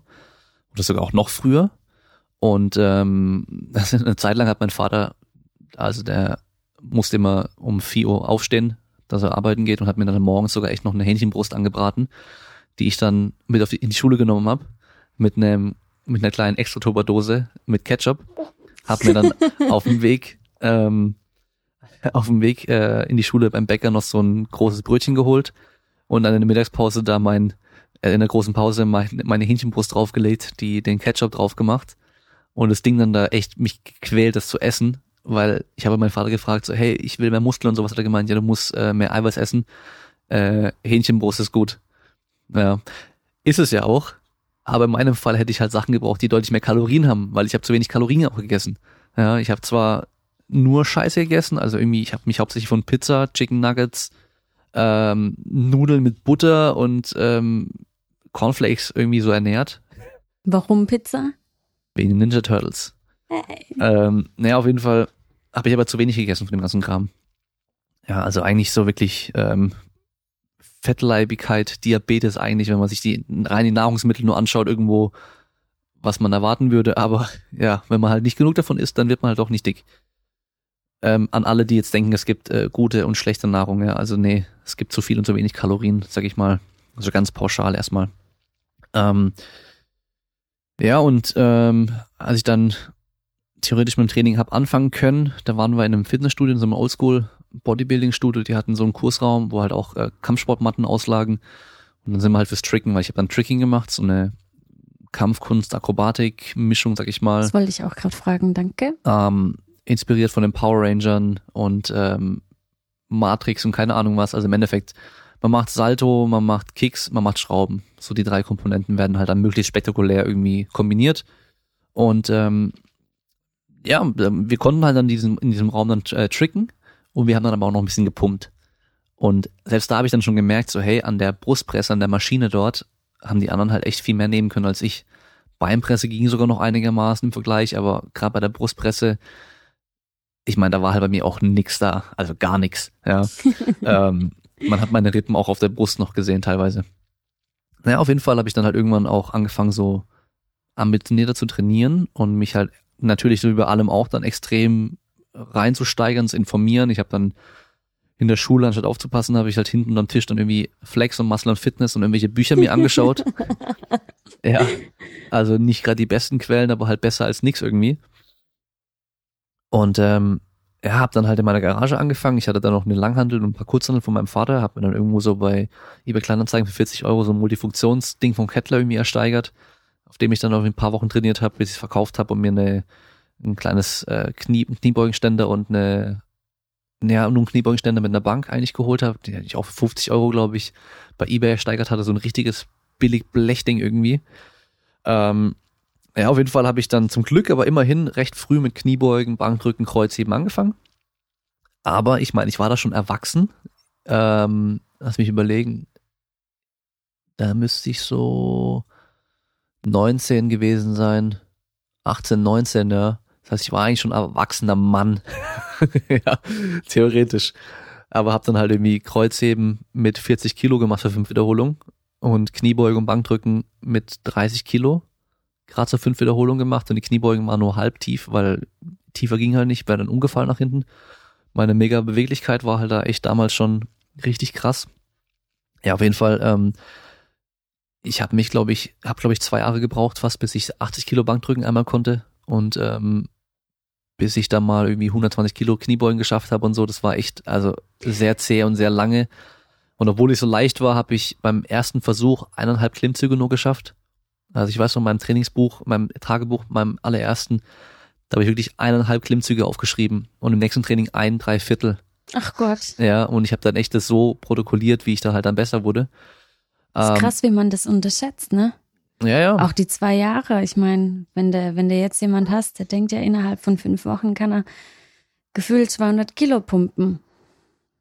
Speaker 2: Oder sogar auch noch früher. Und ähm, eine Zeit lang hat mein Vater, also der musste immer um 4 Uhr aufstehen, dass er arbeiten geht und hat mir dann morgens sogar echt noch eine Hähnchenbrust angebraten, die ich dann mit auf die, in die Schule genommen habe, mit einem mit einer kleinen Extra-Turberdose mit Ketchup. Hab mir dann auf dem Weg ähm, auf dem Weg äh, in die Schule beim Bäcker noch so ein großes Brötchen geholt und dann in der Mittagspause da mein in der großen Pause mein, meine Hähnchenbrust draufgelegt, die den Ketchup drauf gemacht und das Ding dann da echt mich gequält, das zu essen, weil ich habe meinen Vater gefragt, so hey, ich will mehr Muskeln und sowas, hat er gemeint, ja, du musst äh, mehr Eiweiß essen, äh, Hähnchenbrust ist gut. Ja, ist es ja auch, aber in meinem Fall hätte ich halt Sachen gebraucht, die deutlich mehr Kalorien haben, weil ich habe zu wenig Kalorien auch gegessen. Ja, ich habe zwar nur Scheiße gegessen, also irgendwie, ich habe mich hauptsächlich von Pizza, Chicken Nuggets, ähm, Nudeln mit Butter und ähm, Cornflakes irgendwie so ernährt.
Speaker 1: Warum Pizza?
Speaker 2: Wegen Ninja Turtles. Ähm, naja, auf jeden Fall habe ich aber zu wenig gegessen von dem ganzen Kram. Ja, also eigentlich so wirklich ähm, Fettleibigkeit, Diabetes eigentlich, wenn man sich die rein Nahrungsmittel nur anschaut, irgendwo, was man erwarten würde. Aber ja, wenn man halt nicht genug davon isst, dann wird man halt auch nicht dick. Ähm, an alle, die jetzt denken, es gibt äh, gute und schlechte Nahrung, ja, also nee, es gibt zu viel und zu wenig Kalorien, sag ich mal. Also ganz pauschal erstmal. Ähm, ja, und ähm, als ich dann theoretisch mit dem Training hab anfangen können, da waren wir in einem Fitnessstudio, in so einem Oldschool Bodybuilding-Studio, die hatten so einen Kursraum, wo halt auch äh, Kampfsportmatten auslagen. Und dann sind wir halt fürs Tricken, weil ich habe dann Tricking gemacht, so eine Kampfkunst, Akrobatik, Mischung, sag ich mal.
Speaker 1: Das wollte ich auch gerade fragen, danke.
Speaker 2: Ähm, inspiriert von den Power Rangern und ähm, Matrix und keine Ahnung was. Also im Endeffekt, man macht Salto, man macht Kicks, man macht Schrauben. So die drei Komponenten werden halt dann möglichst spektakulär irgendwie kombiniert. Und ähm, ja, wir konnten halt dann diesen, in diesem Raum dann äh, tricken und wir haben dann aber auch noch ein bisschen gepumpt. Und selbst da habe ich dann schon gemerkt, so hey, an der Brustpresse, an der Maschine dort, haben die anderen halt echt viel mehr nehmen können als ich. Beinpresse ging sogar noch einigermaßen im Vergleich, aber gerade bei der Brustpresse, ich meine, da war halt bei mir auch nix da, also gar nix. Ja. ähm, man hat meine Rippen auch auf der Brust noch gesehen teilweise. Naja, auf jeden Fall habe ich dann halt irgendwann auch angefangen, so ambitionierter zu trainieren und mich halt natürlich so über allem auch dann extrem reinzusteigern, zu informieren. Ich habe dann in der Schule, anstatt aufzupassen, habe ich halt hinten am Tisch dann irgendwie Flex und Muscle und Fitness und irgendwelche Bücher mir angeschaut. ja, also nicht gerade die besten Quellen, aber halt besser als nix irgendwie. Und ähm, ja, habe dann halt in meiner Garage angefangen. Ich hatte dann noch eine Langhandel und ein paar Kurzhandel von meinem Vater, habe mir dann irgendwo so bei eBay Kleinanzeigen für 40 Euro so ein Multifunktionsding von Kettler irgendwie ersteigert, auf dem ich dann noch ein paar Wochen trainiert habe, bis ich es verkauft habe und mir eine ein kleines äh, Knie, Kniebeugenständer und eine, naja, nur ein Kniebeugenständer mit einer Bank eigentlich geholt habe, die ich auch für 50 Euro, glaube ich, bei eBay ersteigert hatte, so ein richtiges billig Blechding irgendwie. Ähm, ja, auf jeden Fall habe ich dann zum Glück aber immerhin recht früh mit Kniebeugen, Bankdrücken, Kreuzheben angefangen. Aber ich meine, ich war da schon erwachsen. Ähm, lass mich überlegen. Da müsste ich so 19 gewesen sein. 18, 19, ja. Das heißt, ich war eigentlich schon ein erwachsener Mann. ja, theoretisch. Aber habe dann halt irgendwie Kreuzheben mit 40 Kilo gemacht für fünf Wiederholungen und Kniebeugen und Bankdrücken mit 30 Kilo. Gerade zur fünf Wiederholungen gemacht und die Kniebeugen waren nur halb tief, weil tiefer ging halt nicht, wäre dann umgefallen nach hinten. Meine mega Beweglichkeit war halt da echt damals schon richtig krass. Ja, auf jeden Fall. Ähm, ich habe mich, glaube ich, habe glaube ich zwei Jahre gebraucht, fast bis ich 80 Kilo Bankdrücken einmal konnte und ähm, bis ich dann mal irgendwie 120 Kilo Kniebeugen geschafft habe und so. Das war echt also sehr zäh und sehr lange. Und obwohl ich so leicht war, habe ich beim ersten Versuch eineinhalb Klimmzüge nur geschafft. Also ich weiß noch, in meinem Trainingsbuch, meinem Tagebuch, meinem allerersten, Da habe ich wirklich eineinhalb Klimmzüge aufgeschrieben und im nächsten Training ein Dreiviertel.
Speaker 1: Ach Gott.
Speaker 2: Ja, und ich habe dann echt das so protokolliert, wie ich da halt dann besser wurde.
Speaker 1: Das ist
Speaker 2: Ähm,
Speaker 1: krass, wie man das unterschätzt, ne?
Speaker 2: Ja, ja.
Speaker 1: Auch die zwei Jahre. Ich meine, wenn du, wenn du jetzt jemand hast, der denkt ja innerhalb von fünf Wochen kann er gefühlt 200 Kilo pumpen.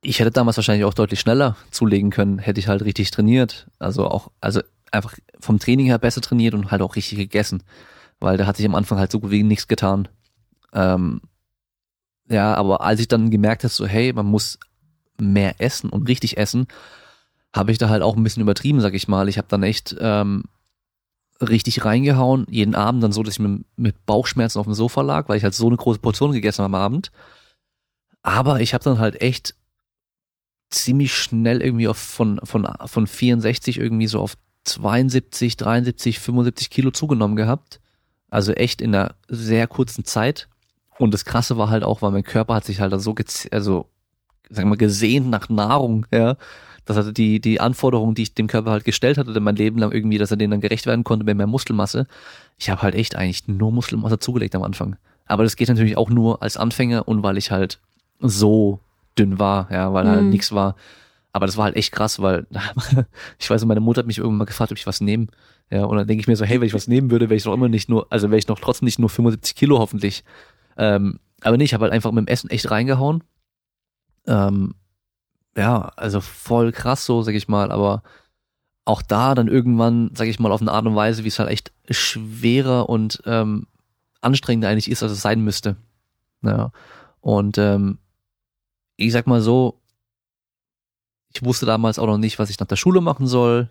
Speaker 2: ich hätte damals wahrscheinlich auch deutlich schneller zulegen können, hätte ich halt richtig trainiert. Also auch, also einfach vom Training her besser trainiert und halt auch richtig gegessen. Weil da hat sich am Anfang halt so gut wie nichts getan. Ähm, ja, aber als ich dann gemerkt habe, so, hey, man muss mehr essen und richtig essen, habe ich da halt auch ein bisschen übertrieben, sag ich mal. Ich habe dann echt ähm, richtig reingehauen, jeden Abend dann so, dass ich mit, mit Bauchschmerzen auf dem Sofa lag, weil ich halt so eine große Portion gegessen habe am Abend. Aber ich habe dann halt echt ziemlich schnell irgendwie auf von, von, von 64 irgendwie so auf 72, 73, 75 Kilo zugenommen gehabt. Also echt in einer sehr kurzen Zeit. Und das Krasse war halt auch, weil mein Körper hat sich halt so, gez- also, sagen wir mal, gesehnt nach Nahrung, ja. Das hatte die, die Anforderungen, die ich dem Körper halt gestellt hatte, mein Leben lang irgendwie, dass er denen dann gerecht werden konnte mit mehr Muskelmasse. Ich habe halt echt eigentlich nur Muskelmasse zugelegt am Anfang. Aber das geht natürlich auch nur als Anfänger und weil ich halt so dünn war, ja, weil halt
Speaker 1: Mhm.
Speaker 2: nichts war. Aber das war halt echt krass, weil ich weiß, meine Mutter hat mich irgendwann mal gefragt, ob ich was nehme. Ja, und dann denke ich mir so, hey, wenn ich was nehmen würde, wäre ich noch immer nicht nur, also wäre ich noch trotzdem nicht nur 75 Kilo hoffentlich. Ähm, aber nee, ich habe halt einfach mit dem Essen echt reingehauen. Ähm, ja, also voll krass so, sag ich mal, aber auch da dann irgendwann, sag ich mal, auf eine Art und Weise, wie es halt echt schwerer und ähm, anstrengender eigentlich ist, als es sein müsste. Ja. Und ähm, ich sag mal so, ich wusste damals auch noch nicht, was ich nach der Schule machen soll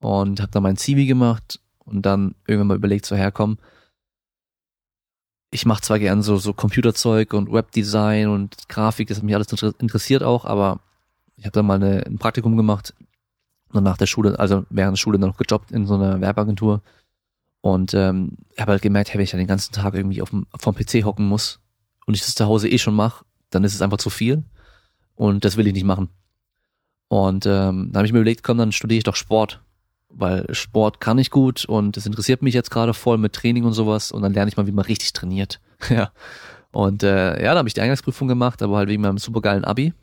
Speaker 2: und habe dann mein Zivi gemacht und dann irgendwann mal überlegt, so herkommen. Ich mache zwar gern so so Computerzeug und Webdesign und Grafik, das hat mich alles inter- interessiert auch, aber ich habe dann mal eine, ein Praktikum gemacht und nach der Schule, also während der Schule dann noch gejobbt in so einer Werbeagentur und ähm, habe halt gemerkt, hey, wenn ich dann den ganzen Tag irgendwie auf dem vom PC hocken muss und ich das zu Hause eh schon mache, dann ist es einfach zu viel und das will ich nicht machen. Und ähm, dann habe ich mir überlegt, komm, dann studiere ich doch Sport, weil Sport kann ich gut und das interessiert mich jetzt gerade voll mit Training und sowas und dann lerne ich mal, wie man richtig trainiert. ja. Und äh, ja, da habe ich die Eingangsprüfung gemacht, aber halt wegen meinem supergeilen Abi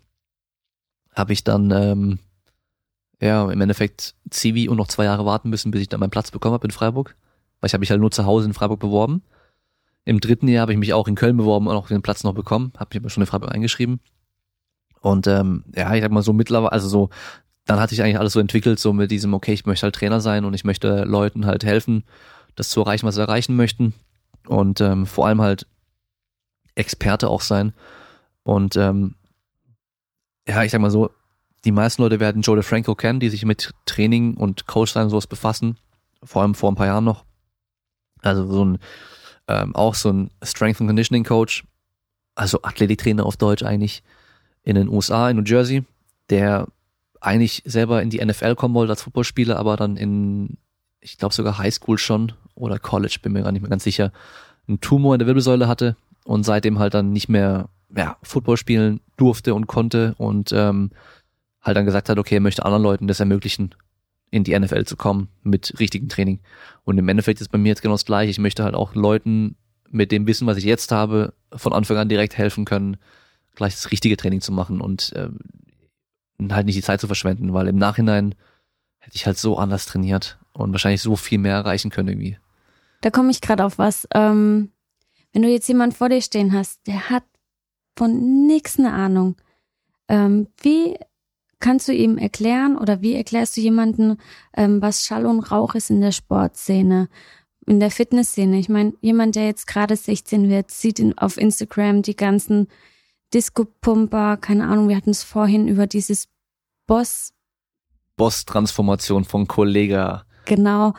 Speaker 2: habe ich dann ähm, ja im Endeffekt Zivi und noch zwei Jahre warten müssen, bis ich dann meinen Platz bekommen habe in Freiburg, weil ich habe mich halt nur zu Hause in Freiburg beworben. Im dritten Jahr habe ich mich auch in Köln beworben und auch den Platz noch bekommen, habe mich aber schon in Freiburg eingeschrieben. Und ähm, ja, ich sag mal so mittlerweile, also so, dann hatte ich eigentlich alles so entwickelt, so mit diesem, okay, ich möchte halt Trainer sein und ich möchte Leuten halt helfen, das zu erreichen, was sie erreichen möchten. Und ähm, vor allem halt Experte auch sein. Und ähm, ja, ich sag mal so, die meisten Leute werden Joe DeFranco kennen, die sich mit Training und Coach sein und sowas befassen. Vor allem vor ein paar Jahren noch. Also so ein, ähm, auch so ein Strength and Conditioning Coach, also Athletiktrainer auf Deutsch eigentlich, in den USA, in New Jersey, der eigentlich selber in die NFL kommen wollte als Footballspieler, aber dann in, ich glaube sogar Highschool schon oder College, bin mir gar nicht mehr ganz sicher, einen Tumor in der Wirbelsäule hatte und seitdem halt dann nicht mehr ja, Football spielen durfte und konnte und ähm, halt dann gesagt hat, okay, er möchte anderen Leuten das ermöglichen, in die NFL zu kommen mit richtigem Training. Und im Endeffekt ist bei mir jetzt genau das gleiche. Ich möchte halt auch Leuten mit dem Wissen, was ich jetzt habe, von Anfang an direkt helfen können, gleich das richtige Training zu machen und ähm, halt nicht die Zeit zu verschwenden, weil im Nachhinein hätte ich halt so anders trainiert und wahrscheinlich so viel mehr erreichen können irgendwie.
Speaker 1: Da komme ich gerade auf was. Ähm, wenn du jetzt jemand vor dir stehen hast, der hat von nix eine Ahnung, ähm, wie kannst du ihm erklären oder wie erklärst du jemanden, ähm, was Schall und Rauch ist in der Sportszene, in der Fitnessszene? Ich meine, jemand, der jetzt gerade 16 wird, sieht in, auf Instagram die ganzen Disco-Pumper, keine Ahnung, wir hatten es vorhin über dieses Boss,
Speaker 2: Boss-Transformation von Kollega.
Speaker 1: genau.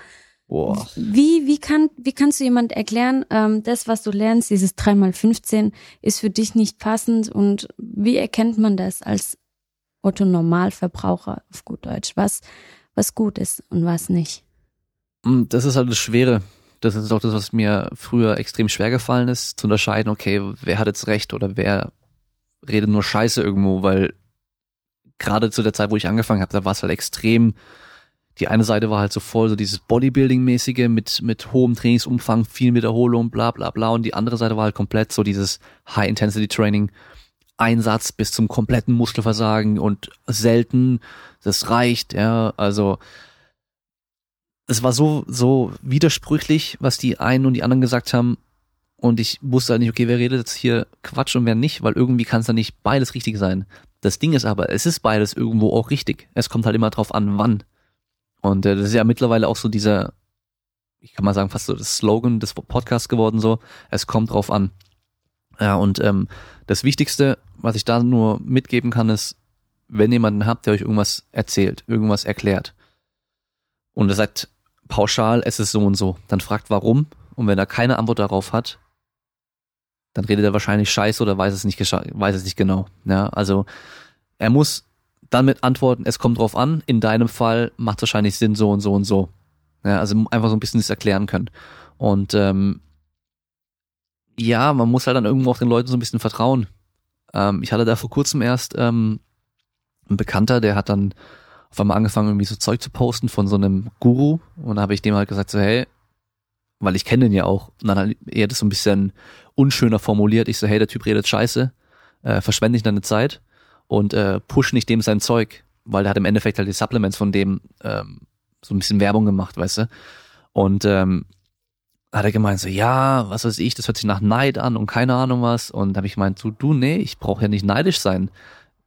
Speaker 2: Boah.
Speaker 1: Wie, wie, kann, wie kannst du jemand erklären, ähm, das, was du lernst, dieses 3x15, ist für dich nicht passend und wie erkennt man das als Otto Normalverbraucher auf gut Deutsch, was, was gut ist und was nicht?
Speaker 2: Mm, Das ist halt das Schwere. Das ist auch das, was mir früher extrem schwer gefallen ist, zu unterscheiden, okay, wer hat jetzt recht oder wer redet nur Scheiße irgendwo, weil gerade zu der Zeit, wo ich angefangen habe, da war es halt extrem die eine Seite war halt so voll, so dieses Bodybuilding-mäßige mit, mit hohem Trainingsumfang, viel Wiederholung, bla bla bla. Und die andere Seite war halt komplett so dieses High-Intensity-Training, Einsatz bis zum kompletten Muskelversagen und selten, das reicht, ja, also es war so, so widersprüchlich, was die einen und die anderen gesagt haben. Und ich wusste halt nicht, okay, wer redet jetzt hier Quatsch und wer nicht, weil irgendwie kann es da nicht beides richtig sein. Das Ding ist aber, es ist beides irgendwo auch richtig. Es kommt halt immer drauf an, wann. Und äh, das ist ja mittlerweile auch so dieser, ich kann mal sagen, fast so das Slogan des Podcasts geworden, so, es kommt drauf an. Ja, und ähm, das Wichtigste, was ich da nur mitgeben kann, ist, wenn jemanden habt, der euch irgendwas erzählt, irgendwas erklärt, und er sagt pauschal, es ist so und so, dann fragt warum, und wenn er keine Antwort darauf hat, dann redet er wahrscheinlich scheiße oder weiß es nicht, weiß es nicht genau. Ja, also er muss dann mit antworten, es kommt drauf an, in deinem Fall macht es wahrscheinlich Sinn so und so und so. Ja, also einfach so ein bisschen das erklären können. Und ähm, ja, man muss halt dann irgendwo auch den Leuten so ein bisschen vertrauen. Ähm, ich hatte da vor kurzem erst ähm, ein Bekannter, der hat dann auf einmal angefangen, irgendwie so Zeug zu posten von so einem Guru. Und da habe ich dem halt gesagt, so, hey, weil ich kenne den ja auch. Und dann hat er das so ein bisschen unschöner formuliert. Ich so, hey, der Typ redet scheiße, äh, verschwende nicht deine Zeit und äh, push nicht dem sein Zeug, weil der hat im Endeffekt halt die Supplements von dem ähm, so ein bisschen Werbung gemacht, weißt du. Und ähm, hat er gemeint, so, ja, was weiß ich, das hört sich nach Neid an und keine Ahnung was. Und da habe ich gemeint, so, du, nee, ich brauche ja nicht neidisch sein.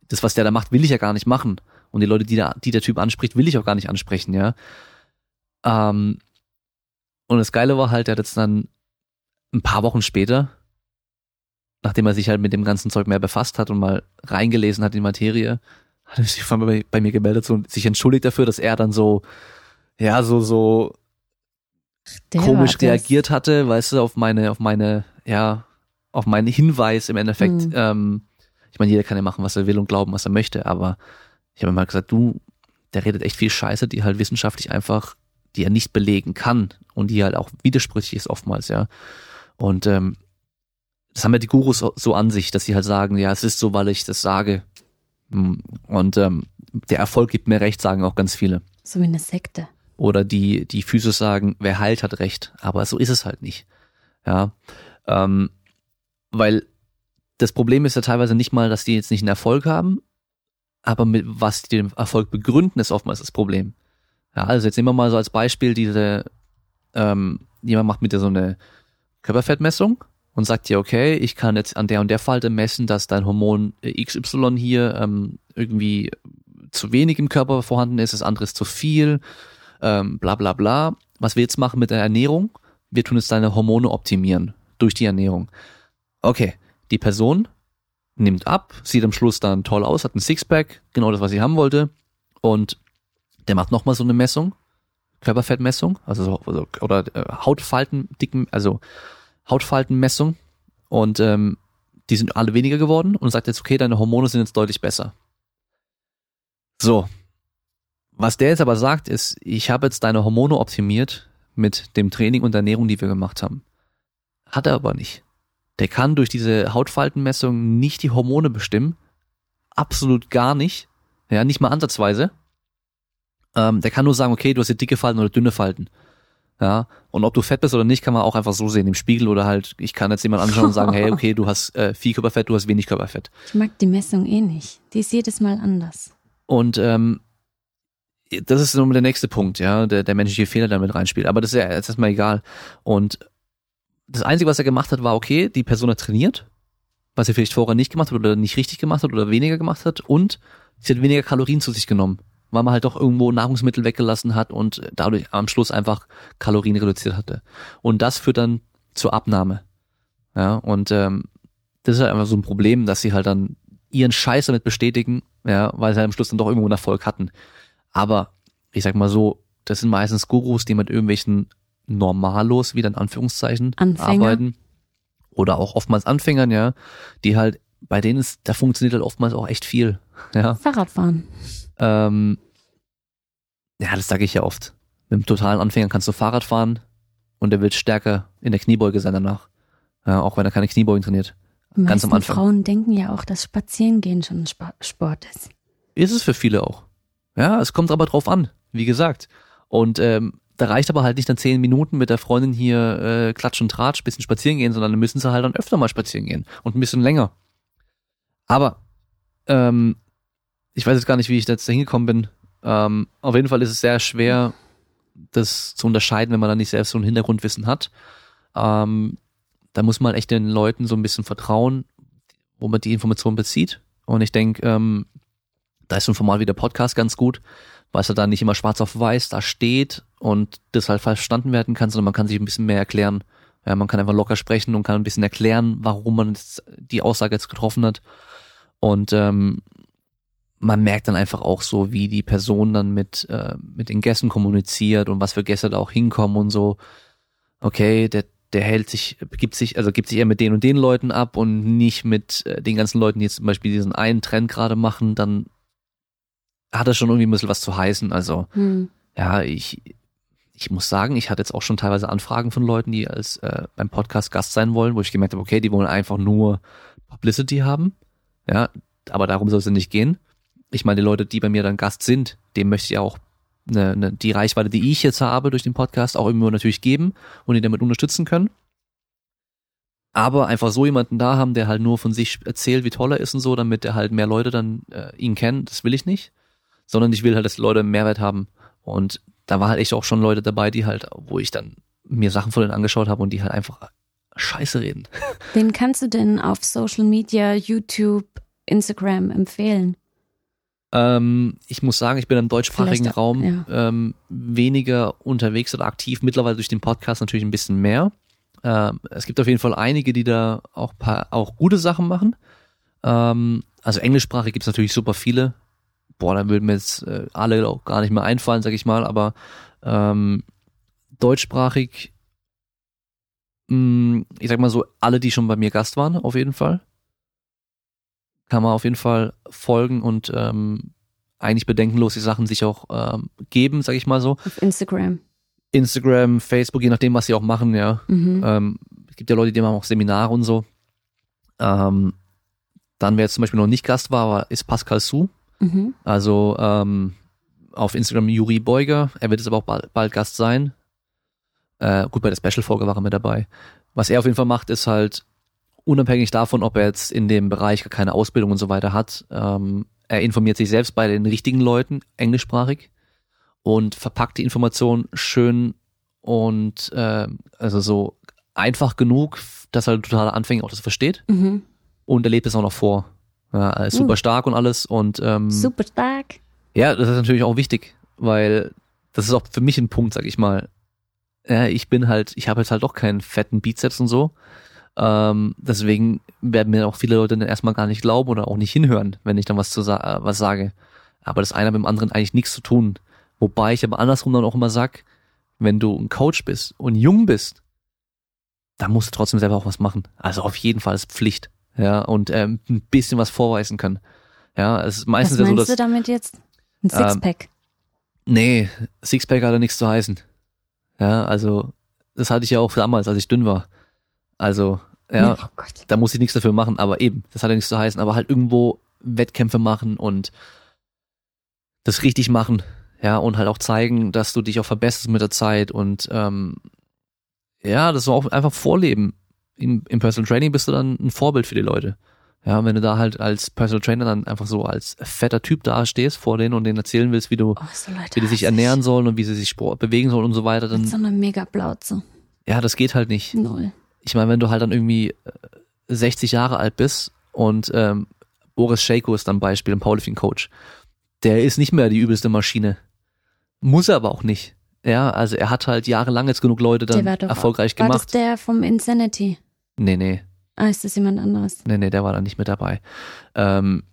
Speaker 2: Das, was der da macht, will ich ja gar nicht machen. Und die Leute, die, da, die der Typ anspricht, will ich auch gar nicht ansprechen, ja. Ähm, und das Geile war halt, er hat jetzt dann ein paar Wochen später, nachdem er sich halt mit dem ganzen Zeug mehr befasst hat und mal reingelesen hat in die Materie, hat er sich bei, bei mir gemeldet und sich entschuldigt dafür, dass er dann so, ja, so, so der komisch reagiert hatte, weißt du, auf meine, auf meine, ja, auf meinen Hinweis im Endeffekt. Mhm. Ähm, ich meine, jeder kann ja machen, was er will und glauben, was er möchte, aber ich habe ihm halt gesagt, du, der redet echt viel Scheiße, die halt wissenschaftlich einfach, die er nicht belegen kann und die halt auch widersprüchlich ist oftmals, ja. Und ähm, das haben ja die Gurus so an sich, dass sie halt sagen, ja, es ist so, weil ich das sage. Hm. Und ähm, der Erfolg gibt mir recht, sagen auch ganz viele.
Speaker 1: So wie eine Sekte.
Speaker 2: Oder die, die Physios sagen, wer heilt, hat recht. Aber so ist es halt nicht. Ja. Ähm, weil das Problem ist ja teilweise nicht mal, dass die jetzt nicht einen Erfolg haben, aber mit was die den Erfolg begründen, ist oftmals das Problem. Ja, also jetzt nehmen wir mal so als Beispiel diese, ähm, jemand macht mit dir so eine Körperfettmessung und sagt dir, okay, ich kann jetzt an der und der Falte messen, dass dein Hormon XY hier ähm, irgendwie zu wenig im Körper vorhanden ist, das andere ist zu viel ähm, bla bla bla. Was wir jetzt machen mit der Ernährung, wir tun jetzt deine Hormone optimieren durch die Ernährung. Okay, die Person nimmt ab, sieht am Schluss dann toll aus, hat ein Sixpack, genau das, was sie haben wollte. Und der macht nochmal so eine Messung, Körperfettmessung, also so, also, oder äh, Hautfalten, dicken, also Hautfaltenmessung. Und ähm, die sind alle weniger geworden und sagt jetzt, okay, deine Hormone sind jetzt deutlich besser. So, was der jetzt aber sagt, ist, ich habe jetzt deine Hormone optimiert mit dem Training und Ernährung, die wir gemacht haben. Hat er aber nicht. Der kann durch diese Hautfaltenmessung nicht die Hormone bestimmen. Absolut gar nicht. Ja, nicht mal ansatzweise. Ähm, der kann nur sagen, okay, du hast hier dicke Falten oder dünne Falten. Ja, und ob du fett bist oder nicht, kann man auch einfach so sehen im Spiegel oder halt, ich kann jetzt jemand anschauen und sagen, hey, okay, du hast äh, viel Körperfett, du hast wenig Körperfett.
Speaker 1: Ich mag die Messung eh nicht. Die ist jedes Mal anders.
Speaker 2: Und ähm, das ist nur der nächste Punkt, ja, der, der menschliche Fehler damit reinspielt. Aber das ist ja jetzt erstmal egal. Und das Einzige, was er gemacht hat, war, okay, die Person hat trainiert, was er vielleicht vorher nicht gemacht hat oder nicht richtig gemacht hat oder weniger gemacht hat und sie hat weniger Kalorien zu sich genommen, weil man halt doch irgendwo Nahrungsmittel weggelassen hat und dadurch am Schluss einfach Kalorien reduziert hatte. Und das führt dann zur Abnahme. Ja, und ähm, das ist halt einfach so ein Problem, dass sie halt dann ihren Scheiß damit bestätigen, ja, weil sie halt am Schluss dann doch irgendwo einen Erfolg hatten. Aber ich sag mal so, das sind meistens Gurus, die mit irgendwelchen Normalos, wieder in Anführungszeichen, Anfänger. arbeiten. Oder auch oftmals Anfängern, ja, die halt, bei denen ist, da funktioniert halt oftmals auch echt viel. Ja.
Speaker 1: Fahrradfahren.
Speaker 2: Ähm, ja, das sage ich ja oft. Mit einem totalen Anfänger kannst du Fahrrad fahren und der wird stärker in der Kniebeuge sein danach. Ja, auch wenn er keine Kniebeugen trainiert.
Speaker 1: Die Ganz am Anfang. Frauen denken ja auch, dass Spazierengehen schon ein Sport ist.
Speaker 2: Ist es für viele auch. Ja, es kommt aber drauf an. wie gesagt. Und ähm, da reicht aber halt nicht dann zehn Minuten mit der Freundin hier äh, Klatsch und Tratsch, bisschen spazieren gehen, sondern dann müssen sie halt dann öfter mal spazieren gehen und ein bisschen länger. Aber ähm, ich weiß jetzt gar nicht, wie ich da jetzt hingekommen bin. Ähm, auf jeden Fall ist es sehr schwer, das zu unterscheiden, wenn man da nicht selbst so ein Hintergrundwissen hat. Ähm, da muss man echt den Leuten so ein bisschen vertrauen, wo man die Informationen bezieht. Und ich denke, ähm, da ist so ein Format wie der Podcast ganz gut, weil es halt da nicht immer schwarz auf weiß da steht und das halt verstanden werden kann, sondern man kann sich ein bisschen mehr erklären. Ja, man kann einfach locker sprechen und kann ein bisschen erklären, warum man die Aussage jetzt getroffen hat. Und ähm, man merkt dann einfach auch so, wie die Person dann mit, äh, mit den Gästen kommuniziert und was für Gäste da auch hinkommen und so. Okay, der, der hält sich, gibt sich, also gibt sich eher mit den und den Leuten ab und nicht mit äh, den ganzen Leuten, die jetzt zum Beispiel diesen einen Trend gerade machen, dann hat das schon irgendwie ein bisschen was zu heißen. Also, hm. ja, ich, ich muss sagen, ich hatte jetzt auch schon teilweise Anfragen von Leuten, die als äh, beim Podcast Gast sein wollen, wo ich gemerkt habe, okay, die wollen einfach nur Publicity haben. Ja, aber darum soll es ja nicht gehen. Ich meine, die Leute, die bei mir dann Gast sind, dem möchte ich auch eine, eine, die Reichweite, die ich jetzt habe durch den Podcast, auch immer natürlich geben und ihn damit unterstützen können. Aber einfach so jemanden da haben, der halt nur von sich erzählt, wie toll er ist und so, damit er halt mehr Leute dann äh, ihn kennen, das will ich nicht. Sondern ich will halt, dass die Leute Mehrwert haben. Und da war halt echt auch schon Leute dabei, die halt, wo ich dann mir Sachen von denen angeschaut habe und die halt einfach Scheiße reden.
Speaker 1: Wen kannst du denn auf Social Media, YouTube, Instagram empfehlen?
Speaker 2: Ähm, ich muss sagen, ich bin im deutschsprachigen Vielleicht, Raum ja. ähm, weniger unterwegs oder aktiv. Mittlerweile durch den Podcast natürlich ein bisschen mehr. Ähm, es gibt auf jeden Fall einige, die da auch paar, auch gute Sachen machen. Ähm, also englischsprachig gibt es natürlich super viele. Boah, da würden mir jetzt äh, alle auch gar nicht mehr einfallen, sag ich mal. Aber ähm, deutschsprachig, mh, mm, ich sag mal so, alle, die schon bei mir Gast waren, auf jeden Fall kann man auf jeden Fall folgen und ähm, eigentlich bedenkenlos die Sachen sich auch ähm, geben, sag ich mal so.
Speaker 1: Auf Instagram.
Speaker 2: Instagram, Facebook, je nachdem, was sie auch machen, ja. Mhm. Ähm, es gibt ja Leute, die machen auch Seminare und so. Ähm, dann, wer jetzt zum Beispiel noch nicht Gast war, war ist Pascal Su. Mhm. Also ähm, auf Instagram Juri Beuger. Er wird jetzt aber auch bald, bald Gast sein. Äh, gut, bei der Special-Folge war er mit dabei. Was er auf jeden Fall macht, ist halt unabhängig davon, ob er jetzt in dem Bereich gar keine Ausbildung und so weiter hat, ähm, er informiert sich selbst bei den richtigen Leuten, englischsprachig, und verpackt die Information schön und äh, also so einfach genug, dass er totaler Anfänger auch das versteht. Mhm. Und er lebt es auch noch vor. Ja, er ist mhm. super stark und alles und ähm,
Speaker 1: super stark.
Speaker 2: Ja, das ist natürlich auch wichtig, weil das ist auch für mich ein Punkt, sag ich mal. Ja, ich bin halt, ich habe jetzt halt doch keinen fetten Bizeps und so. Ähm, deswegen werden mir auch viele Leute dann erstmal gar nicht glauben oder auch nicht hinhören, wenn ich dann was zu sa äh, was sage. Aber das eine mit dem anderen eigentlich nichts zu tun. Wobei ich aber andersrum dann auch immer sag, wenn du ein Coach bist und jung bist, dann musst du trotzdem selber auch was machen. Also auf jeden Fall ist Pflicht. Ja, und ähm, ein bisschen was vorweisen können. Ja, es ist meistens
Speaker 1: was
Speaker 2: ja so,
Speaker 1: dass. Was du damit jetzt? Ein ähm, Sixpack? Ähm,
Speaker 2: nee, Sixpack hat ja nichts zu heißen. Ja, also, das hatte ich ja auch damals, als ich dünn war. Also, ja, oh da muss ich nichts dafür machen, aber eben, das hat ja nichts zu heißen, aber halt irgendwo Wettkämpfe machen und das richtig machen, ja, und halt auch zeigen, dass du dich auch verbesserst mit der Zeit und ähm, ja, das so auch einfach vorleben. Im, Im Personal Training bist du dann ein Vorbild für die Leute. Ja, wenn du da halt als Personal Trainer dann einfach so als fetter Typ da stehst vor denen und denen erzählen willst, wie du, oh, so wie die sich ernähren sollen und wie sie sich Sport bewegen sollen und so weiter, dann. Mit
Speaker 1: so eine mega Blauze.
Speaker 2: Ja, das geht halt nicht.
Speaker 1: Null
Speaker 2: ich meine, wenn du halt dann irgendwie 60 äh, Jahre alt bist und ähm, Boris Scheiko ist dann Beispiel, ein Powerlifting-Coach, der ist nicht mehr die übelste Maschine. Muss er aber auch nicht. Ja, also er hat halt jahrelang jetzt genug Leute dann erfolgreich
Speaker 1: war
Speaker 2: gemacht.
Speaker 1: War das der vom Insanity?
Speaker 2: Nee, nee.
Speaker 1: Ah, ist das jemand anderes?
Speaker 2: Nee, nee, der war dann nicht mit dabei. Ähm,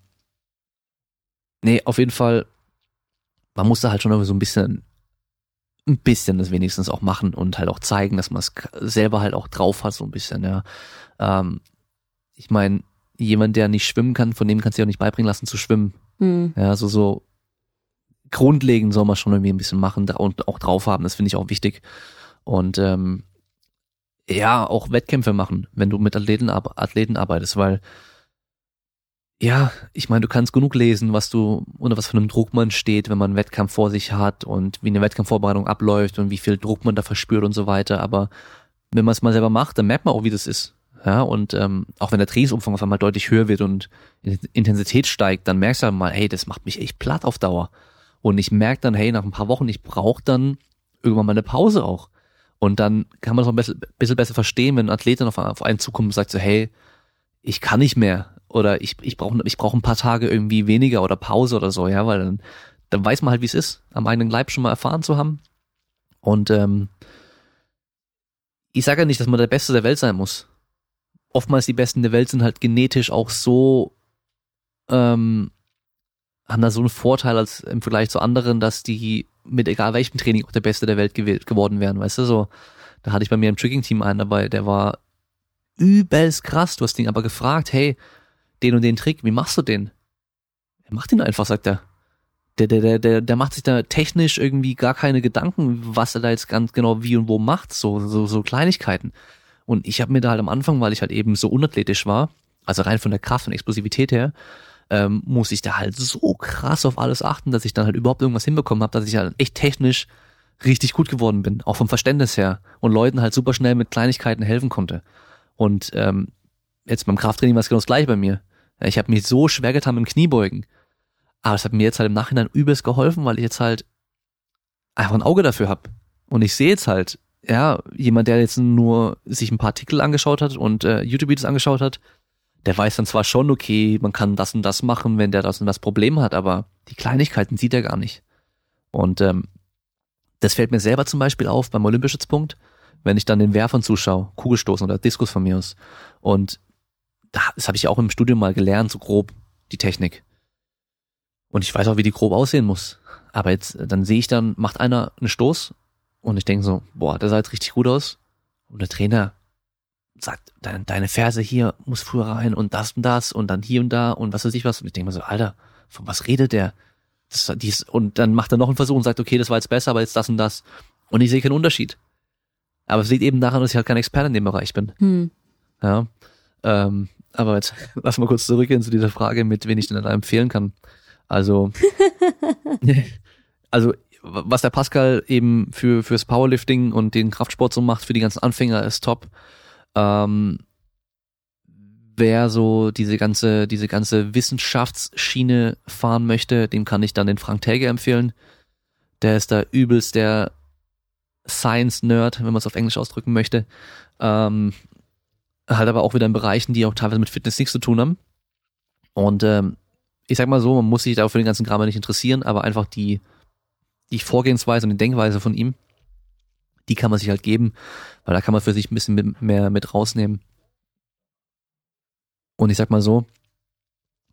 Speaker 2: nee, auf jeden Fall, man muss da halt schon irgendwie so ein bisschen ein bisschen das wenigstens auch machen und halt auch zeigen, dass man es selber halt auch drauf hat, so ein bisschen, ja. Ähm, ich meine, jemand, der nicht schwimmen kann, von dem kannst du ja auch nicht beibringen lassen zu schwimmen. Mhm. Ja, so, so grundlegend soll man schon irgendwie ein bisschen machen und auch drauf haben, das finde ich auch wichtig. Und ähm, ja, auch Wettkämpfe machen, wenn du mit Athleten, Athleten arbeitest, weil ja, ich meine, du kannst genug lesen, was du, unter was für einem Druck man steht, wenn man einen Wettkampf vor sich hat und wie eine Wettkampfvorbereitung abläuft und wie viel Druck man da verspürt und so weiter. Aber wenn man es mal selber macht, dann merkt man auch, wie das ist. Ja, und ähm, auch wenn der Trainingsumfang auf einmal deutlich höher wird und Intensität steigt, dann merkst du halt mal, hey, das macht mich echt platt auf Dauer. Und ich merke dann, hey, nach ein paar Wochen, ich brauche dann irgendwann mal eine Pause auch. Und dann kann man es auch ein bisschen, bisschen besser verstehen, wenn ein Athlet dann auf, einen zukommt und sagt so, hey, ich kann nicht mehr oder ich, ich brauche ich brauch ein paar Tage irgendwie weniger oder Pause oder so, ja, weil dann, dann weiß man halt, wie es ist, am eigenen Leib schon mal erfahren zu haben. Und ähm, ich sage ja nicht, dass man der Beste der Welt sein muss oftmals die Besten der Welt sind halt genetisch auch so, ähm, haben da so einen Vorteil als im Vergleich zu anderen, dass die mit egal welchem Training auch der Beste der Welt gewählt, geworden wären, weißt du, so. Da hatte ich bei mir im Tricking-Team einen dabei, der war übelst krass. Du hast ihn aber gefragt, hey, den und den Trick, wie machst du den? Er macht ihn einfach, sagt er. Der, der, der, der, der macht sich da technisch irgendwie gar keine Gedanken, was er da jetzt ganz genau wie und wo macht, so, so, so Kleinigkeiten. Und ich habe mir da halt am Anfang, weil ich halt eben so unathletisch war, also rein von der Kraft und Explosivität her, ähm, muss ich da halt so krass auf alles achten, dass ich dann halt überhaupt irgendwas hinbekommen habe, dass ich halt echt technisch richtig gut geworden bin, auch vom Verständnis her und Leuten halt super schnell mit Kleinigkeiten helfen konnte. Und ähm, jetzt beim Krafttraining war es genau das gleiche bei mir. Ich habe mich so schwer getan mit dem Kniebeugen, aber es hat mir jetzt halt im Nachhinein übelst geholfen, weil ich jetzt halt einfach ein Auge dafür habe. Und ich sehe jetzt halt, ja, jemand, der jetzt nur sich ein paar Artikel angeschaut hat und äh, YouTube-Videos angeschaut hat, der weiß dann zwar schon, okay, man kann das und das machen, wenn der das und das Problem hat, aber die Kleinigkeiten sieht er gar nicht. Und ähm, das fällt mir selber zum Beispiel auf beim Olympischützpunkt, wenn ich dann den Werfern zuschaue, Kugelstoßen oder Diskus von mir aus. Und das habe ich auch im Studium mal gelernt, so grob, die Technik. Und ich weiß auch, wie die grob aussehen muss. Aber jetzt, dann sehe ich dann, macht einer einen Stoß und ich denke so, boah, der sah jetzt richtig gut aus. Und der Trainer sagt, deine, deine Ferse hier muss früher rein und das und das und dann hier und da und was weiß ich was. Und ich denke mir so, Alter, von was redet der? Das, dies, und dann macht er noch einen Versuch und sagt, okay, das war jetzt besser, aber jetzt das und das. Und ich sehe keinen Unterschied. Aber es liegt eben daran, dass ich halt kein Experte in dem Bereich bin. Hm. Ja. Ähm, aber jetzt lass mal kurz zurückgehen zu dieser Frage, mit wen ich denn da empfehlen kann. Also, also was der Pascal eben für fürs Powerlifting und den Kraftsport so macht für die ganzen Anfänger ist top. Ähm, wer so diese ganze diese ganze Wissenschaftsschiene fahren möchte, dem kann ich dann den Frank Täger empfehlen. Der ist da übelst der Science Nerd, wenn man es auf Englisch ausdrücken möchte. Ähm, halt aber auch wieder in Bereichen, die auch teilweise mit Fitness nichts zu tun haben. Und ähm, ich sag mal so, man muss sich da für den ganzen Kram nicht interessieren, aber einfach die die Vorgehensweise und die Denkweise von ihm, die kann man sich halt geben, weil da kann man für sich ein bisschen mehr mit rausnehmen. Und ich sag mal so,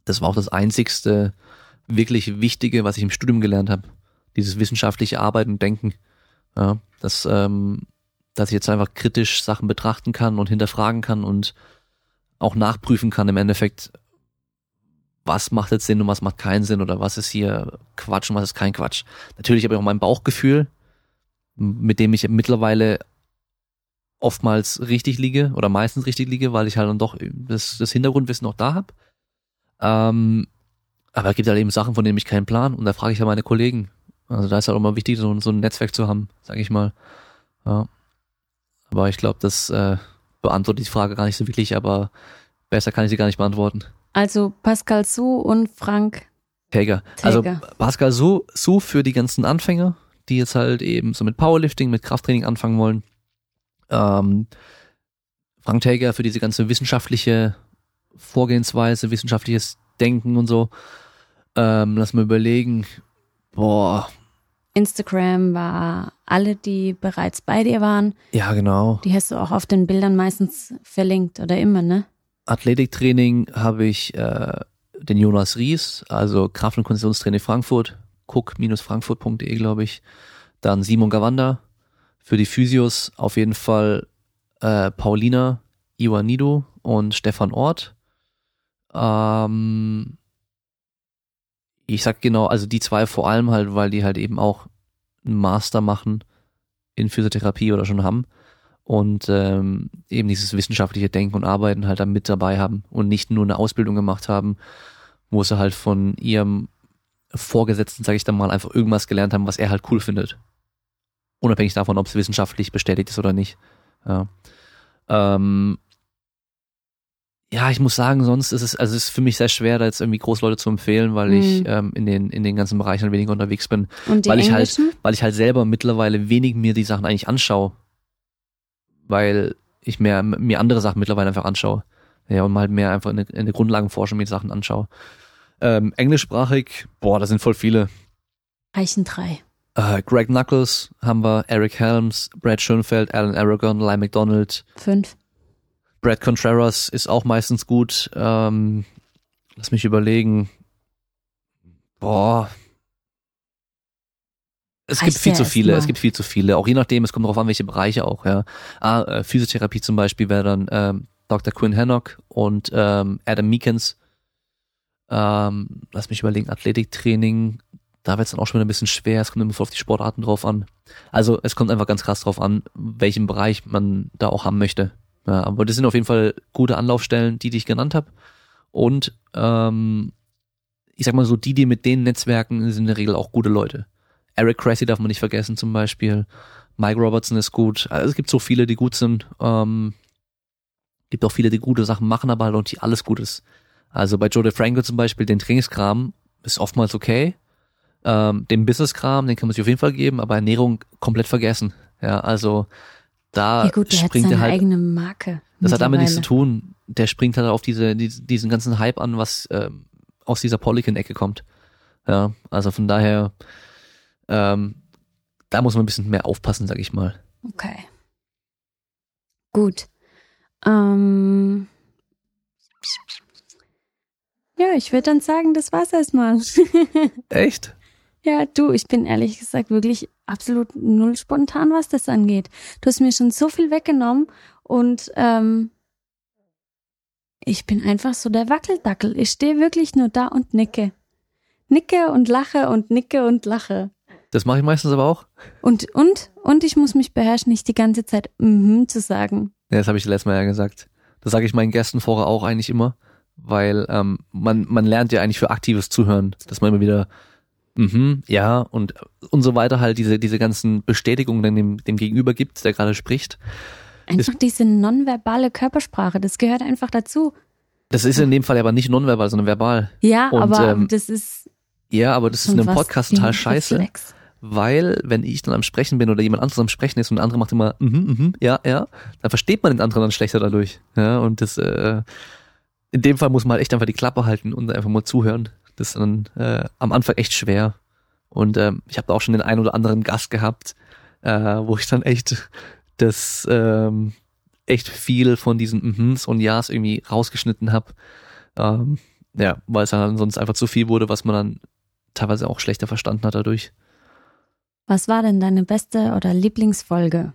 Speaker 2: das war auch das einzigste wirklich Wichtige, was ich im Studium gelernt habe. Dieses wissenschaftliche Arbeiten und Denken. Ja, dass, ähm, dass ich jetzt einfach kritisch Sachen betrachten kann und hinterfragen kann und auch nachprüfen kann im Endeffekt, was macht jetzt Sinn und was macht keinen Sinn oder was ist hier Quatsch und was ist kein Quatsch. Natürlich habe ich auch mein Bauchgefühl, mit dem ich mittlerweile oftmals richtig liege oder meistens richtig liege, weil ich halt dann doch das, das Hintergrundwissen noch da habe. Ähm, aber es gibt halt eben Sachen, von denen ich keinen Plan und da frage ich ja meine Kollegen. Also da ist halt auch mal wichtig, so, so ein Netzwerk zu haben, sage ich mal. Ja. Aber ich glaube, das äh, beantwortet die Frage gar nicht so wirklich, aber besser kann ich sie gar nicht beantworten.
Speaker 1: Also Pascal Su und Frank
Speaker 2: Täger. Also Pascal Su, Su für die ganzen Anfänger, die jetzt halt eben so mit Powerlifting, mit Krafttraining anfangen wollen. Ähm, Frank Täger für diese ganze wissenschaftliche Vorgehensweise, wissenschaftliches Denken und so. Ähm, lass mal überlegen. Boah.
Speaker 1: Instagram war alle, die bereits bei dir waren.
Speaker 2: Ja, genau.
Speaker 1: Die hast du auch auf den Bildern meistens verlinkt oder immer, ne?
Speaker 2: Athletiktraining habe ich äh, den Jonas Ries, also Kraft- und Konditionstraining Frankfurt, cook-frankfurt.de, glaube ich. Dann Simon Gawanda. Für die Physios auf jeden Fall äh, Paulina Iwanido und Stefan Ort. Ähm, ich sag genau, also die zwei vor allem halt, weil die halt eben auch einen Master machen in Physiotherapie oder schon haben und ähm, eben dieses wissenschaftliche Denken und Arbeiten halt da mit dabei haben und nicht nur eine Ausbildung gemacht haben wo sie halt von ihrem Vorgesetzten, sage ich dann mal, einfach irgendwas gelernt haben, was er halt cool findet. Unabhängig davon, ob es wissenschaftlich bestätigt ist oder nicht. Ja. Ähm, ja, ich muss sagen, sonst ist es, also es ist für mich sehr schwer, da jetzt irgendwie Großleute zu empfehlen, weil ich
Speaker 1: Mhm.
Speaker 2: ähm, in den in den ganzen Bereichen weniger unterwegs bin,
Speaker 1: Und die
Speaker 2: weil ich halt, weil ich halt selber mittlerweile wenig mir die Sachen eigentlich anschaue, weil ich mehr mir andere Sachen mittlerweile einfach anschaue, ja und mal halt mehr einfach in der, Grundlagenforschung mir die Sachen anschaue. Ähm, englischsprachig, boah, da sind voll viele.
Speaker 1: Reichen drei.
Speaker 2: Äh, Greg Knuckles haben wir, Eric Helms, Brad Schoenfeld, Alan Aragon, Lyle McDonald,
Speaker 1: Fünf.
Speaker 2: Brad Contreras ist auch meistens gut. Ähm, lass mich überlegen. Boah. Es
Speaker 1: Reicht
Speaker 2: gibt viel zu viele, es gibt viel zu viele. Auch je nachdem, es kommt darauf an, welche Bereiche auch, ja. Ah, äh, Physiotherapie zum Beispiel wäre dann ähm, Dr. Quinn Hannock und ähm, Adam Meekins. Ähm, lass mich überlegen, Athletiktraining, da wird es dann auch schon wieder ein bisschen schwer, es kommt immer voll auf die Sportarten drauf an. Also es kommt einfach ganz krass drauf an, welchen Bereich man da auch haben möchte. Ja, aber das sind auf jeden Fall gute Anlaufstellen, die, die ich genannt habe. Und ähm, ich sag mal so, die, die mit den Netzwerken sind in der Regel auch gute Leute. Eric Cressy darf man nicht vergessen zum Beispiel. Mike Robertson ist gut. Also es gibt so viele, die gut sind. Ähm, gibt auch viele, die gute Sachen machen, aber halt auch nicht alles gut ist. Also bei Joe DeFranco zum Beispiel, den Trainingskram ist oftmals okay. Ähm, den Businesskram, den kann man sich auf jeden Fall geben, aber Ernährung komplett vergessen. Ja, also da
Speaker 1: Ja gut, der hat
Speaker 2: springt
Speaker 1: seine
Speaker 2: er halt
Speaker 1: eigene Marke.
Speaker 2: das hat damit nichts zu tun. Der springt halt auf diese, die- diesen ganzen Hype an, was ähm, aus dieser Polykin-Ecke kommt. Ja, also von daher, ähm, da muss man ein bisschen mehr aufpassen, sag ich mal.
Speaker 1: Okay. Gut. Ähm, ja, ich würde dann sagen, das war's erstmal.
Speaker 2: Echt?
Speaker 1: Ja, du, ich bin ehrlich gesagt wirklich absolut null spontan, was das angeht. Du hast mir schon so viel weggenommen und ähm, ich bin einfach so der Wackeldackel. Ich stehe wirklich nur da und nicke. Nicke und lache und nicke und lache.
Speaker 2: Das mache ich meistens aber auch.
Speaker 1: Und, und, und ich muss mich beherrschen, nicht die ganze Zeit mhm zu sagen.
Speaker 2: Ja, das habe ich letztes Mal ja gesagt. Das sage ich meinen Gästen vorher auch eigentlich immer, weil ähm, man, man lernt ja eigentlich für aktives Zuhören, dass man immer wieder mhm, ja und und so weiter halt diese diese ganzen Bestätigungen dann dem, dem Gegenüber gibt, der gerade spricht.
Speaker 1: Einfach diese nonverbale Körpersprache, das gehört einfach dazu.
Speaker 2: Das ist in dem Fall aber nicht nonverbal, sondern verbal.
Speaker 1: Ja,
Speaker 2: Und,
Speaker 1: aber
Speaker 2: ähm,
Speaker 1: das ist
Speaker 2: Ja, aber das ist in einem Podcast total scheiße,
Speaker 1: Reflex.
Speaker 2: weil wenn ich dann am Sprechen bin oder jemand anderes am Sprechen ist und der andere macht immer mhm, mhm, ja, ja, dann versteht man den anderen dann schlechter dadurch. Ja, und das äh, in dem Fall muss man halt echt einfach die Klappe halten und einfach mal zuhören. Das ist dann äh, am Anfang echt schwer. Und ähm, ich habe da auch schon den einen oder anderen Gast gehabt, äh, wo ich dann echt das ähm, echt viel von diesen Mhms und Ja's irgendwie rausgeschnitten habe. Ähm, ja, weil es dann sonst einfach zu viel wurde, was man dann teilweise auch schlechter verstanden hat dadurch.
Speaker 1: Was war denn deine beste oder Lieblingsfolge?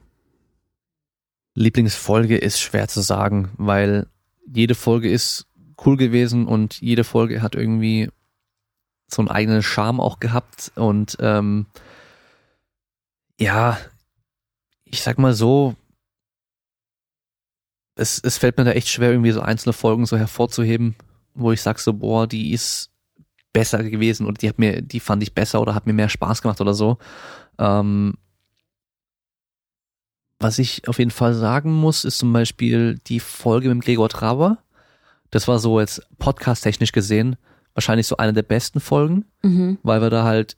Speaker 2: Lieblingsfolge ist schwer zu sagen, weil jede Folge ist cool gewesen und jede Folge hat irgendwie so einen eigenen Charme auch gehabt und ähm, ja, ich sag mal so, es, es fällt mir da echt schwer, irgendwie so einzelne Folgen so hervorzuheben, wo ich sag so, boah, die ist besser gewesen oder die hat mir, die fand ich besser oder hat mir mehr Spaß gemacht oder so. Ähm, was ich auf jeden Fall sagen muss, ist zum Beispiel die Folge mit Gregor Traber. Das war so jetzt podcast-technisch gesehen wahrscheinlich so eine der besten Folgen,
Speaker 1: Mhm.
Speaker 2: weil wir da halt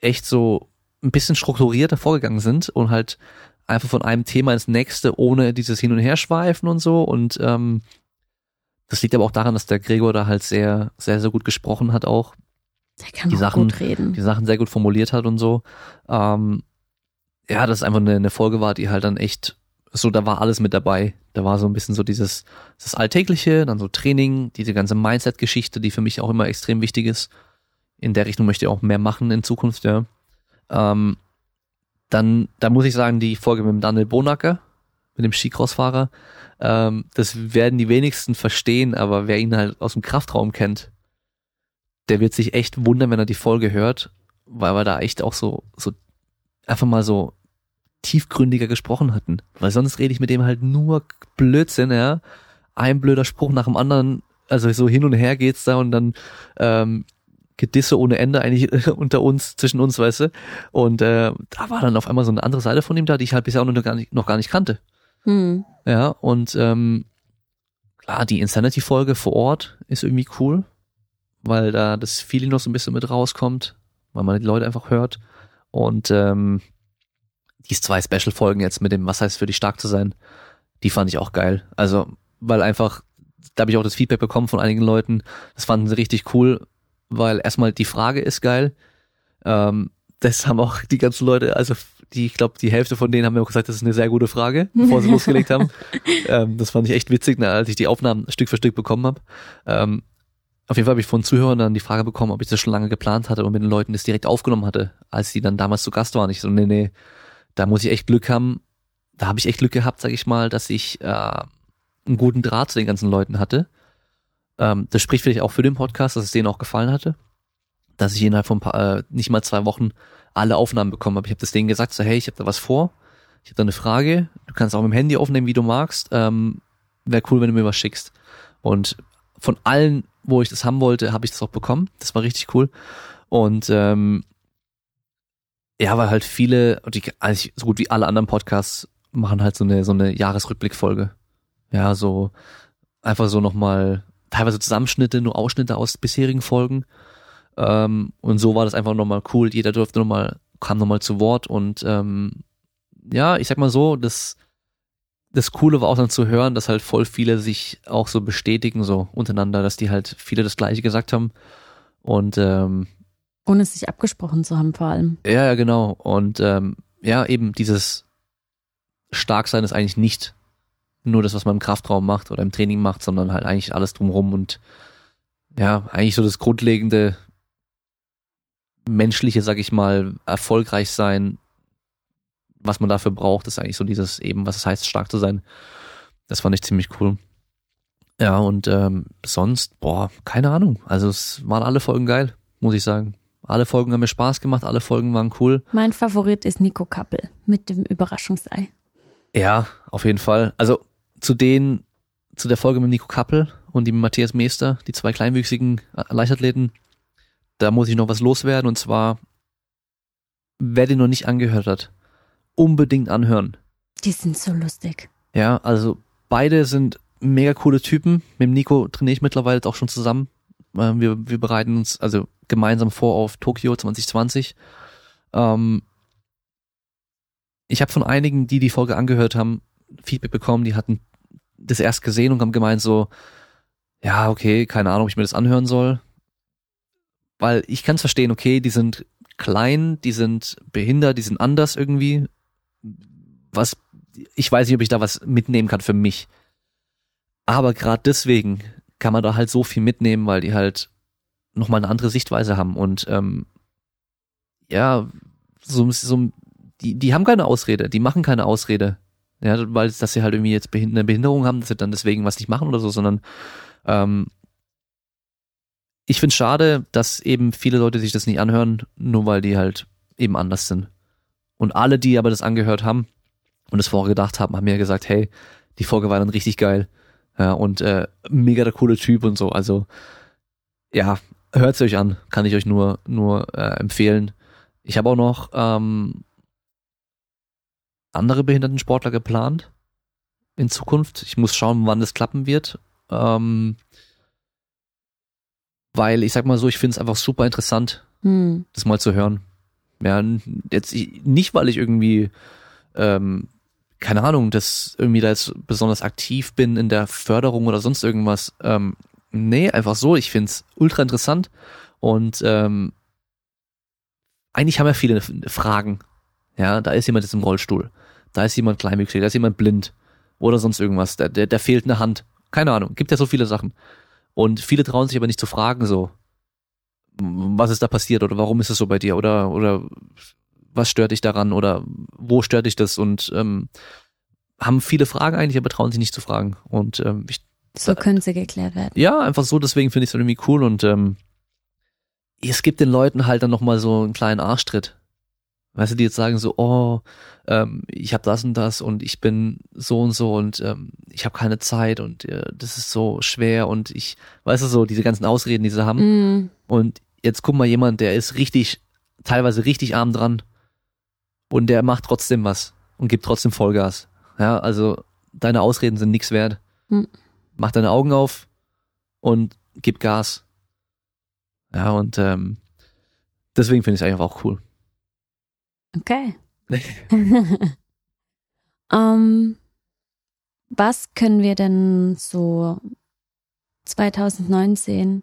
Speaker 2: echt so ein bisschen strukturierter vorgegangen sind und halt einfach von einem Thema ins nächste ohne dieses Hin- und Herschweifen und so. Und ähm, das liegt aber auch daran, dass der Gregor da halt sehr, sehr, sehr gut gesprochen hat auch
Speaker 1: Der kann
Speaker 2: Die
Speaker 1: auch
Speaker 2: Sachen-
Speaker 1: gut reden.
Speaker 2: die Sachen sehr gut formuliert hat und so. Ähm, ja, das einfach eine, eine Folge war, die halt dann echt, so, da war alles mit dabei. Da war so ein bisschen so dieses, das Alltägliche, dann so Training, diese ganze Mindset-Geschichte, die für mich auch immer extrem wichtig ist. In der Richtung möchte ich auch mehr machen in Zukunft, ja. Ähm, dann, da muss ich sagen, die Folge mit dem Daniel Bonacker, mit dem Skicrossfahrer, ähm, das werden die wenigsten verstehen, aber wer ihn halt aus dem Kraftraum kennt, der wird sich echt wundern, wenn er die Folge hört, weil wir da echt auch so, so einfach mal so tiefgründiger gesprochen hatten. Weil sonst rede ich mit dem halt nur Blödsinn, ja. Ein blöder Spruch nach dem anderen also so hin und her geht's da und dann ähm, Gedisse ohne Ende eigentlich unter uns, zwischen uns, weißt du. Und äh, da war dann auf einmal so eine andere Seite von ihm da, die ich halt bisher auch noch gar nicht, noch gar nicht kannte.
Speaker 1: Hm.
Speaker 2: Ja, und ähm, klar, die Insanity-Folge vor Ort ist irgendwie cool, weil da das Feeling noch so ein bisschen mit rauskommt, weil man die Leute einfach hört. Und ähm, die zwei Special-Folgen jetzt mit dem, was heißt für dich stark zu sein, die fand ich auch geil. Also, weil einfach, da habe ich auch das Feedback bekommen von einigen Leuten, das fanden sie richtig cool, weil erstmal die Frage ist geil. Ähm, das haben auch die ganzen Leute, also die, ich glaube, die Hälfte von denen haben mir auch gesagt, das ist eine sehr gute Frage, bevor sie losgelegt haben. Ähm, das fand ich echt witzig, ne, als ich die Aufnahmen Stück für Stück bekommen habe. Ähm, auf jeden Fall habe ich von Zuhörern dann die Frage bekommen, ob ich das schon lange geplant hatte und mit den Leuten das direkt aufgenommen hatte, als die dann damals zu Gast waren. Ich so, nee, nee, da muss ich echt Glück haben. Da habe ich echt Glück gehabt, sag ich mal, dass ich äh, einen guten Draht zu den ganzen Leuten hatte. Ähm, das spricht vielleicht auch für den Podcast, dass es denen auch gefallen hatte. Dass ich innerhalb von paar, äh, nicht mal zwei Wochen alle Aufnahmen bekommen habe. Ich habe das denen gesagt, so hey, ich habe da was vor, ich habe da eine Frage, du kannst auch mit dem Handy aufnehmen, wie du magst. Ähm, Wäre cool, wenn du mir was schickst. Und von allen, wo ich das haben wollte, habe ich das auch bekommen. Das war richtig cool. Und ähm, ja, weil halt viele, die, eigentlich so gut wie alle anderen Podcasts machen halt so eine so eine Jahresrückblickfolge. Ja, so einfach so nochmal teilweise Zusammenschnitte, nur Ausschnitte aus bisherigen Folgen. Ähm, und so war das einfach nochmal cool. Jeder durfte nochmal, kam nochmal zu Wort und ähm, ja, ich sag mal so, das, das Coole war auch dann zu hören, dass halt voll viele sich auch so bestätigen, so untereinander, dass die halt viele das Gleiche gesagt haben. Und ähm,
Speaker 1: ohne sich abgesprochen zu haben, vor allem.
Speaker 2: Ja, ja, genau. Und ähm, ja, eben dieses Starksein ist eigentlich nicht nur das, was man im Kraftraum macht oder im Training macht, sondern halt eigentlich alles drumherum und ja, eigentlich so das grundlegende menschliche, sag ich mal, erfolgreich sein, was man dafür braucht, ist eigentlich so dieses eben, was es heißt, stark zu sein. Das fand ich ziemlich cool. Ja, und ähm, sonst, boah, keine Ahnung. Also es waren alle Folgen geil, muss ich sagen. Alle Folgen haben mir Spaß gemacht, alle Folgen waren cool.
Speaker 1: Mein Favorit ist Nico Kappel mit dem Überraschungsei.
Speaker 2: Ja, auf jeden Fall. Also zu den, zu der Folge mit Nico Kappel und dem Matthias Meester, die zwei kleinwüchsigen Leichtathleten, da muss ich noch was loswerden und zwar, wer den noch nicht angehört hat, unbedingt anhören.
Speaker 1: Die sind so lustig.
Speaker 2: Ja, also beide sind mega coole Typen. Mit dem Nico trainiere ich mittlerweile auch schon zusammen. Ähm, wir, wir bereiten uns also gemeinsam vor auf Tokio 2020. Ähm, ich habe von einigen, die die Folge angehört haben, Feedback bekommen, die hatten das erst gesehen und haben gemeint so, ja, okay, keine Ahnung, ob ich mir das anhören soll weil ich kann es verstehen, okay, die sind klein, die sind behindert, die sind anders irgendwie. Was, ich weiß nicht, ob ich da was mitnehmen kann für mich. Aber gerade deswegen kann man da halt so viel mitnehmen, weil die halt nochmal eine andere Sichtweise haben und ähm, ja, so, so die, die haben keine Ausrede, die machen keine Ausrede. Ja, weil dass sie halt irgendwie jetzt eine Behinderung haben, dass sie dann deswegen was nicht machen oder so, sondern ähm, ich finde es schade, dass eben viele Leute sich das nicht anhören, nur weil die halt eben anders sind. Und alle, die aber das angehört haben und es vorher gedacht haben, haben mir gesagt, hey, die Folge war dann richtig geil. Ja, und äh, mega der coole Typ und so. Also ja, hört's euch an, kann ich euch nur nur äh, empfehlen. Ich habe auch noch ähm, andere Behindertensportler geplant in Zukunft. Ich muss schauen, wann das klappen wird. Ähm, weil ich sag mal so, ich finde es einfach super interessant, hm. das mal zu hören. Ja, jetzt nicht, weil ich irgendwie, ähm, keine Ahnung, dass irgendwie da jetzt besonders aktiv bin in der Förderung oder sonst irgendwas. Ähm, nee, einfach so. Ich finde es ultra interessant und ähm, eigentlich haben ja viele Fragen. Ja, da ist jemand jetzt im Rollstuhl, da ist jemand kleinwüchsig, da ist jemand blind oder sonst irgendwas. Der, der, der fehlt eine Hand. Keine Ahnung, gibt ja so viele Sachen. Und viele trauen sich aber nicht zu fragen, so, was ist da passiert oder warum ist es so bei dir oder, oder was stört dich daran oder wo stört dich das und ähm, haben viele Fragen eigentlich, aber trauen sich nicht zu fragen. Und ähm, ich,
Speaker 1: so können sie geklärt werden.
Speaker 2: Ja, einfach so, deswegen finde ich es irgendwie cool und ähm, es gibt den Leuten halt dann nochmal so einen kleinen Arschtritt. Weißt du, die jetzt sagen so, oh, ähm, ich habe das und das und ich bin so und so und ähm, ich habe keine Zeit und äh, das ist so schwer und ich, weißt du so, diese ganzen Ausreden, die sie haben.
Speaker 1: Mm.
Speaker 2: Und jetzt guck mal jemand, der ist richtig, teilweise richtig arm dran und der macht trotzdem was und gibt trotzdem Vollgas. Ja, also deine Ausreden sind nichts wert.
Speaker 1: Hm.
Speaker 2: Mach deine Augen auf und gib Gas. Ja, und ähm, deswegen finde ich es einfach auch cool.
Speaker 1: Okay. ähm, was können wir denn so 2019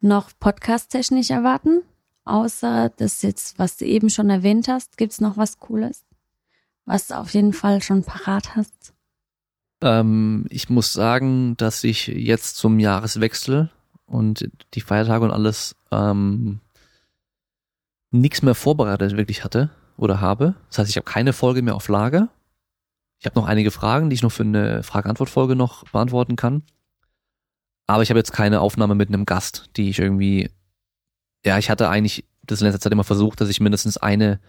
Speaker 1: noch podcast-technisch erwarten? Außer das jetzt, was du eben schon erwähnt hast, gibt's noch was Cooles, was du auf jeden Fall schon parat hast?
Speaker 2: Ähm, ich muss sagen, dass ich jetzt zum Jahreswechsel und die Feiertage und alles ähm, nichts mehr vorbereitet wirklich hatte oder habe. Das heißt, ich habe keine Folge mehr auf Lager. Ich habe noch einige Fragen, die ich noch für eine Frage-Antwort-Folge noch beantworten kann. Aber ich habe jetzt keine Aufnahme mit einem Gast, die ich irgendwie, ja, ich hatte eigentlich das in letzter Zeit immer versucht, dass ich mindestens eine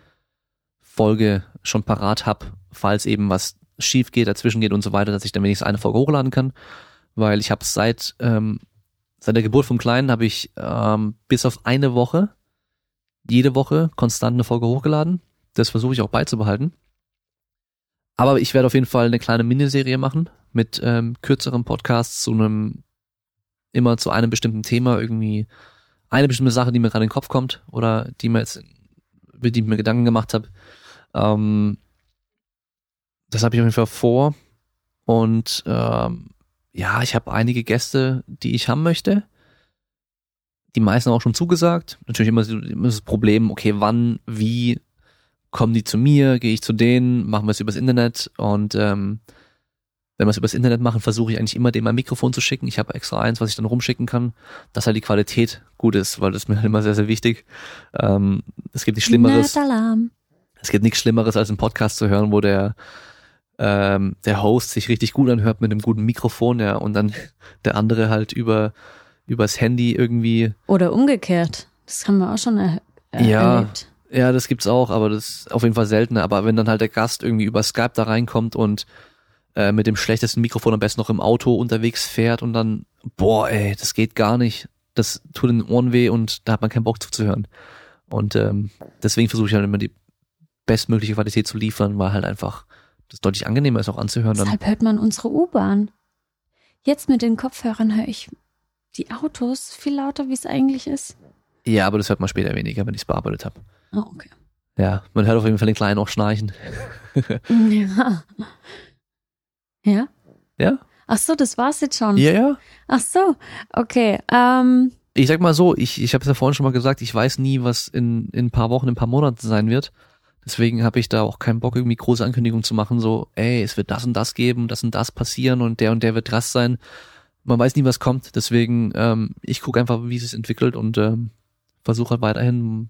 Speaker 2: Folge schon parat habe, falls eben was schief geht, dazwischen geht und so weiter, dass ich dann wenigstens eine Folge hochladen kann. Weil ich habe seit, ähm, seit der Geburt vom Kleinen habe ich ähm, bis auf eine Woche jede Woche konstant eine Folge hochgeladen. Das versuche ich auch beizubehalten. Aber ich werde auf jeden Fall eine kleine Miniserie machen mit ähm, kürzeren Podcasts zu einem immer zu einem bestimmten Thema irgendwie eine bestimmte Sache, die mir gerade in den Kopf kommt oder die mir jetzt über die ich mir Gedanken gemacht habe. Ähm, das habe ich auf jeden Fall vor und ähm, ja, ich habe einige Gäste, die ich haben möchte die meisten auch schon zugesagt. Natürlich immer, immer das Problem, okay, wann, wie kommen die zu mir, gehe ich zu denen, machen wir es übers Internet und ähm, wenn wir es übers Internet machen, versuche ich eigentlich immer dem ein Mikrofon zu schicken. Ich habe extra eins, was ich dann rumschicken kann, dass halt die Qualität gut ist, weil das ist mir halt immer sehr, sehr wichtig. Ähm, es gibt nichts Schlimmeres. Es gibt nichts Schlimmeres, als einen Podcast zu hören, wo der ähm, der Host sich richtig gut anhört mit einem guten Mikrofon, ja, und dann der andere halt über übers Handy irgendwie.
Speaker 1: Oder umgekehrt. Das haben wir auch schon er äh,
Speaker 2: Ja.
Speaker 1: erlebt.
Speaker 2: Ja, das gibt's auch, aber das ist auf jeden Fall seltener. Aber wenn dann halt der Gast irgendwie über Skype da reinkommt und äh, mit dem schlechtesten Mikrofon am besten noch im Auto unterwegs fährt und dann, boah, ey, das geht gar nicht. Das tut in den Ohren weh und da hat man keinen Bock zuzuhören. Und ähm, deswegen versuche ich halt immer die bestmögliche Qualität zu liefern, weil halt einfach das deutlich angenehmer ist auch anzuhören. Dann,
Speaker 1: Deshalb hört man unsere U-Bahn. Jetzt mit den Kopfhörern höre ich die Autos viel lauter, wie es eigentlich ist.
Speaker 2: ja, aber das hört man später weniger, wenn ich es bearbeitet habe.
Speaker 1: Oh, okay.
Speaker 2: Ja, man hört auf jeden Fall den Kleinen auch schnarchen.
Speaker 1: Ja. Ja?
Speaker 2: Ja?
Speaker 1: Ach so, das war's jetzt schon.
Speaker 2: Ja, ja.
Speaker 1: Ach so, okay. Ähm,
Speaker 2: Ich sag mal so, ich, ich habe es ja vorhin schon mal gesagt, ich weiß nie, was in, in ein paar Wochen, in ein paar Monaten sein wird. Deswegen habe ich da auch keinen Bock, irgendwie große Ankündigungen zu machen, so, ey, es wird das und das geben, das und das passieren und der und der wird Gast sein. Man weiß nie, was kommt. Deswegen, ähm, ich gucke einfach, wie es sich entwickelt und ähm, versuche halt weiterhin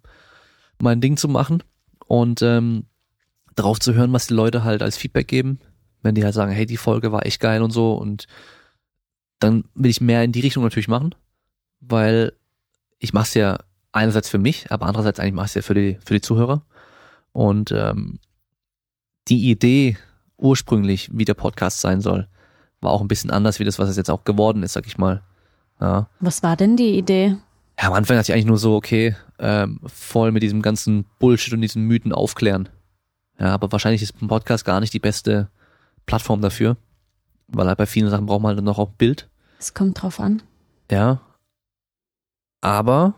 Speaker 2: mein Ding zu machen und ähm, drauf zu hören, was die Leute halt als Feedback geben. Wenn die halt sagen, hey, die Folge war echt geil und so und dann will ich mehr in die Richtung natürlich machen, weil ich mache es ja einerseits für mich, aber andererseits eigentlich mache ich es ja für die, für die Zuhörer. Und ähm, die Idee ursprünglich, wie der Podcast sein soll, war auch ein bisschen anders, wie das, was es jetzt auch geworden ist, sag ich mal. Ja.
Speaker 1: was war denn die Idee?
Speaker 2: Ja, am Anfang dachte ich eigentlich nur so, okay, ähm, voll mit diesem ganzen Bullshit und diesen Mythen aufklären. Ja, aber wahrscheinlich ist ein Podcast gar nicht die beste Plattform dafür, weil halt bei vielen Sachen braucht man halt noch auch Bild.
Speaker 1: Es kommt drauf an.
Speaker 2: Ja. Aber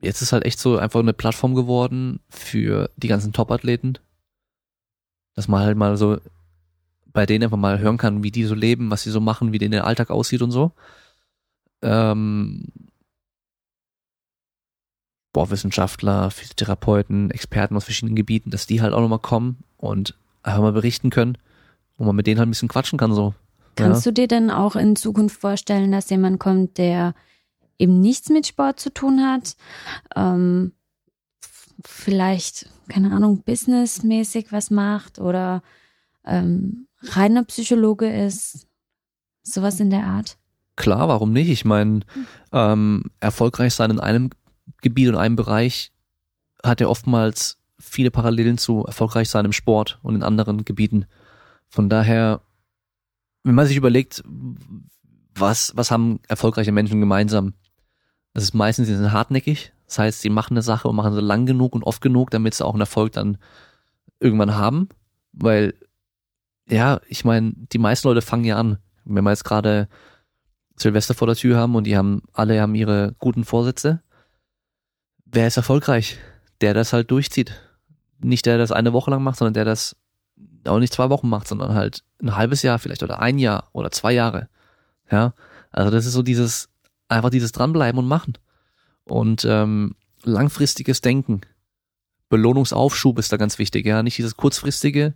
Speaker 2: jetzt ist halt echt so einfach eine Plattform geworden für die ganzen Top-Athleten, dass man halt mal so bei denen einfach mal hören kann, wie die so leben, was sie so machen, wie denen der Alltag aussieht und so. Ähm, boah, Wissenschaftler, Physiotherapeuten, Experten aus verschiedenen Gebieten, dass die halt auch nochmal kommen und einfach mal berichten können und man mit denen halt ein bisschen quatschen kann so.
Speaker 1: Kannst du dir denn auch in Zukunft vorstellen, dass jemand kommt, der eben nichts mit Sport zu tun hat? Ähm, vielleicht, keine Ahnung, businessmäßig was macht oder ähm, reiner Psychologe ist? Sowas in der Art.
Speaker 2: Klar, warum nicht? Ich meine, ähm, erfolgreich sein in einem Gebiet und einem Bereich hat ja oftmals viele Parallelen zu erfolgreich sein im Sport und in anderen Gebieten. Von daher, wenn man sich überlegt, was, was haben erfolgreiche Menschen gemeinsam? Das ist meistens, sie sind hartnäckig. Das heißt, sie machen eine Sache und machen sie lang genug und oft genug, damit sie auch einen Erfolg dann irgendwann haben. Weil, ja, ich meine, die meisten Leute fangen ja an. Wenn wir jetzt gerade Silvester vor der Tür haben und die haben, alle haben ihre guten Vorsätze. Wer ist erfolgreich? Der das halt durchzieht. Nicht der das eine Woche lang macht, sondern der das auch nicht zwei Wochen macht, sondern halt ein halbes Jahr vielleicht oder ein Jahr oder zwei Jahre. Ja, also das ist so dieses, einfach dieses dranbleiben und machen. Und ähm, langfristiges Denken. Belohnungsaufschub ist da ganz wichtig, ja. Nicht dieses kurzfristige,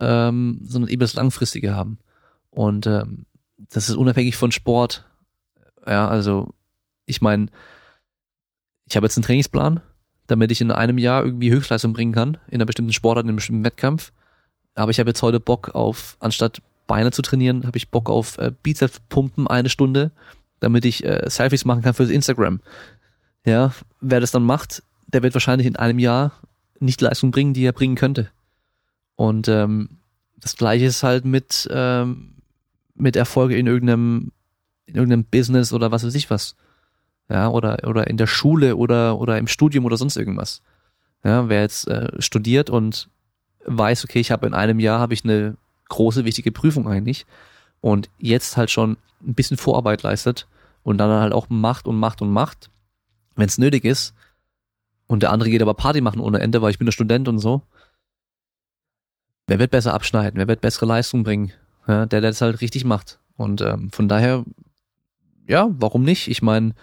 Speaker 2: ähm, sondern eben das langfristige haben. Und ähm, das ist unabhängig von Sport. Ja, also ich meine, ich habe jetzt einen Trainingsplan, damit ich in einem Jahr irgendwie Höchstleistung bringen kann, in einer bestimmten Sportart, in einem bestimmten Wettkampf. Aber ich habe jetzt heute Bock auf, anstatt Beine zu trainieren, habe ich Bock auf äh, Bizeps-Pumpen eine Stunde, damit ich äh, Selfies machen kann fürs Instagram. Ja, wer das dann macht, der wird wahrscheinlich in einem Jahr nicht Leistung bringen, die er bringen könnte. Und ähm, das gleiche ist halt mit, ähm, mit Erfolge in irgendeinem, in irgendeinem Business oder was weiß ich was. Ja, oder, oder in der Schule oder, oder im Studium oder sonst irgendwas. Ja, wer jetzt äh, studiert und weiß, okay, ich habe in einem Jahr habe ich eine große, wichtige Prüfung eigentlich und jetzt halt schon ein bisschen Vorarbeit leistet und dann halt auch macht und macht und macht, wenn es nötig ist. Und der andere geht aber Party machen ohne Ende, weil ich bin der Student und so. Wer wird besser abschneiden? Wer wird bessere Leistung bringen? Ja, der, der das halt richtig macht. Und ähm, von daher, ja, warum nicht? Ich meine,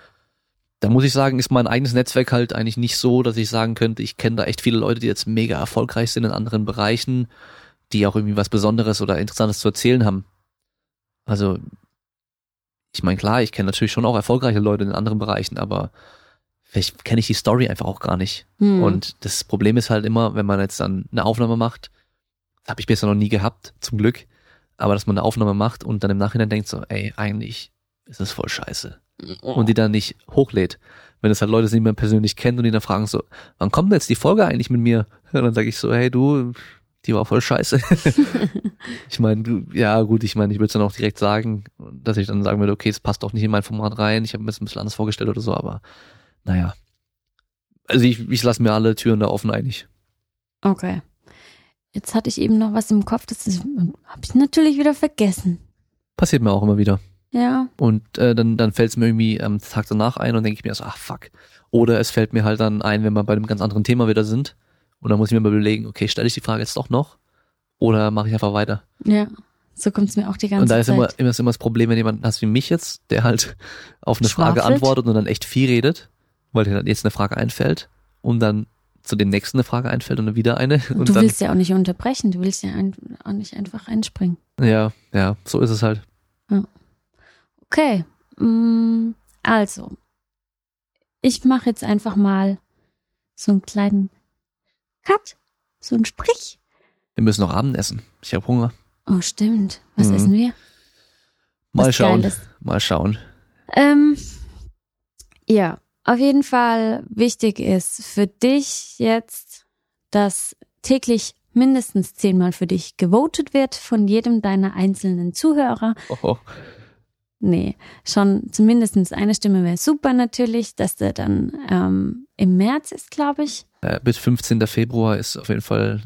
Speaker 2: da muss ich sagen, ist mein eigenes Netzwerk halt eigentlich nicht so, dass ich sagen könnte, ich kenne da echt viele Leute, die jetzt mega erfolgreich sind in anderen Bereichen, die auch irgendwie was Besonderes oder Interessantes zu erzählen haben. Also, ich meine, klar, ich kenne natürlich schon auch erfolgreiche Leute in anderen Bereichen, aber vielleicht kenne ich die Story einfach auch gar nicht.
Speaker 1: Hm.
Speaker 2: Und das Problem ist halt immer, wenn man jetzt dann eine Aufnahme macht, habe ich bisher noch nie gehabt, zum Glück, aber dass man eine Aufnahme macht und dann im Nachhinein denkt so, ey, eigentlich ist das voll scheiße. Und die dann nicht hochlädt. Wenn es halt Leute sind, die man persönlich kennt und die dann fragen so, wann kommt denn jetzt die Folge eigentlich mit mir? Und dann sage ich so, hey du, die war voll scheiße. ich meine, ja gut, ich meine, ich würde es dann auch direkt sagen, dass ich dann sagen würde, okay, es passt auch nicht in mein Format rein, ich habe mir das ein bisschen anders vorgestellt oder so, aber naja. Also ich, ich lasse mir alle Türen da offen eigentlich.
Speaker 1: Okay. Jetzt hatte ich eben noch was im Kopf, das habe ich natürlich wieder vergessen.
Speaker 2: Passiert mir auch immer wieder.
Speaker 1: Ja.
Speaker 2: Und äh, dann, dann fällt es mir irgendwie am Tag danach ein und denke ich mir so, ach fuck. Oder es fällt mir halt dann ein, wenn wir bei einem ganz anderen Thema wieder sind. Und dann muss ich mir mal überlegen, okay, stelle ich die Frage jetzt doch noch? Oder mache ich einfach weiter?
Speaker 1: Ja. So kommt es mir auch die ganze
Speaker 2: Und da ist
Speaker 1: Zeit.
Speaker 2: immer, immer, ist immer das Problem, wenn jemand hast wie mich jetzt, der halt auf eine Frage
Speaker 1: Schwafelt.
Speaker 2: antwortet und dann echt viel redet, weil dir dann jetzt eine Frage einfällt und dann zu dem nächsten eine Frage einfällt und dann wieder eine. Und
Speaker 1: du
Speaker 2: dann,
Speaker 1: willst ja auch nicht unterbrechen, du willst ja ein, auch nicht einfach einspringen.
Speaker 2: ja, ja, so ist es halt.
Speaker 1: Okay. mm, Also, ich mache jetzt einfach mal so einen kleinen Cut, so einen Sprich.
Speaker 2: Wir müssen noch Abend essen. Ich habe Hunger.
Speaker 1: Oh, stimmt. Was
Speaker 2: Mhm.
Speaker 1: essen wir?
Speaker 2: Mal
Speaker 1: Was
Speaker 2: schauen.
Speaker 1: Geiles.
Speaker 2: Mal schauen.
Speaker 1: Ähm, ja, auf jeden Fall wichtig ist für dich jetzt, dass täglich mindestens zehnmal für dich gewotet wird von jedem deiner einzelnen Zuhörer.
Speaker 2: Oh, oh.
Speaker 1: Nee, schon zumindest eine Stimme wäre super natürlich, dass der dann ähm, im März ist, glaube ich.
Speaker 2: Äh, bis 15. Februar ist auf jeden Fall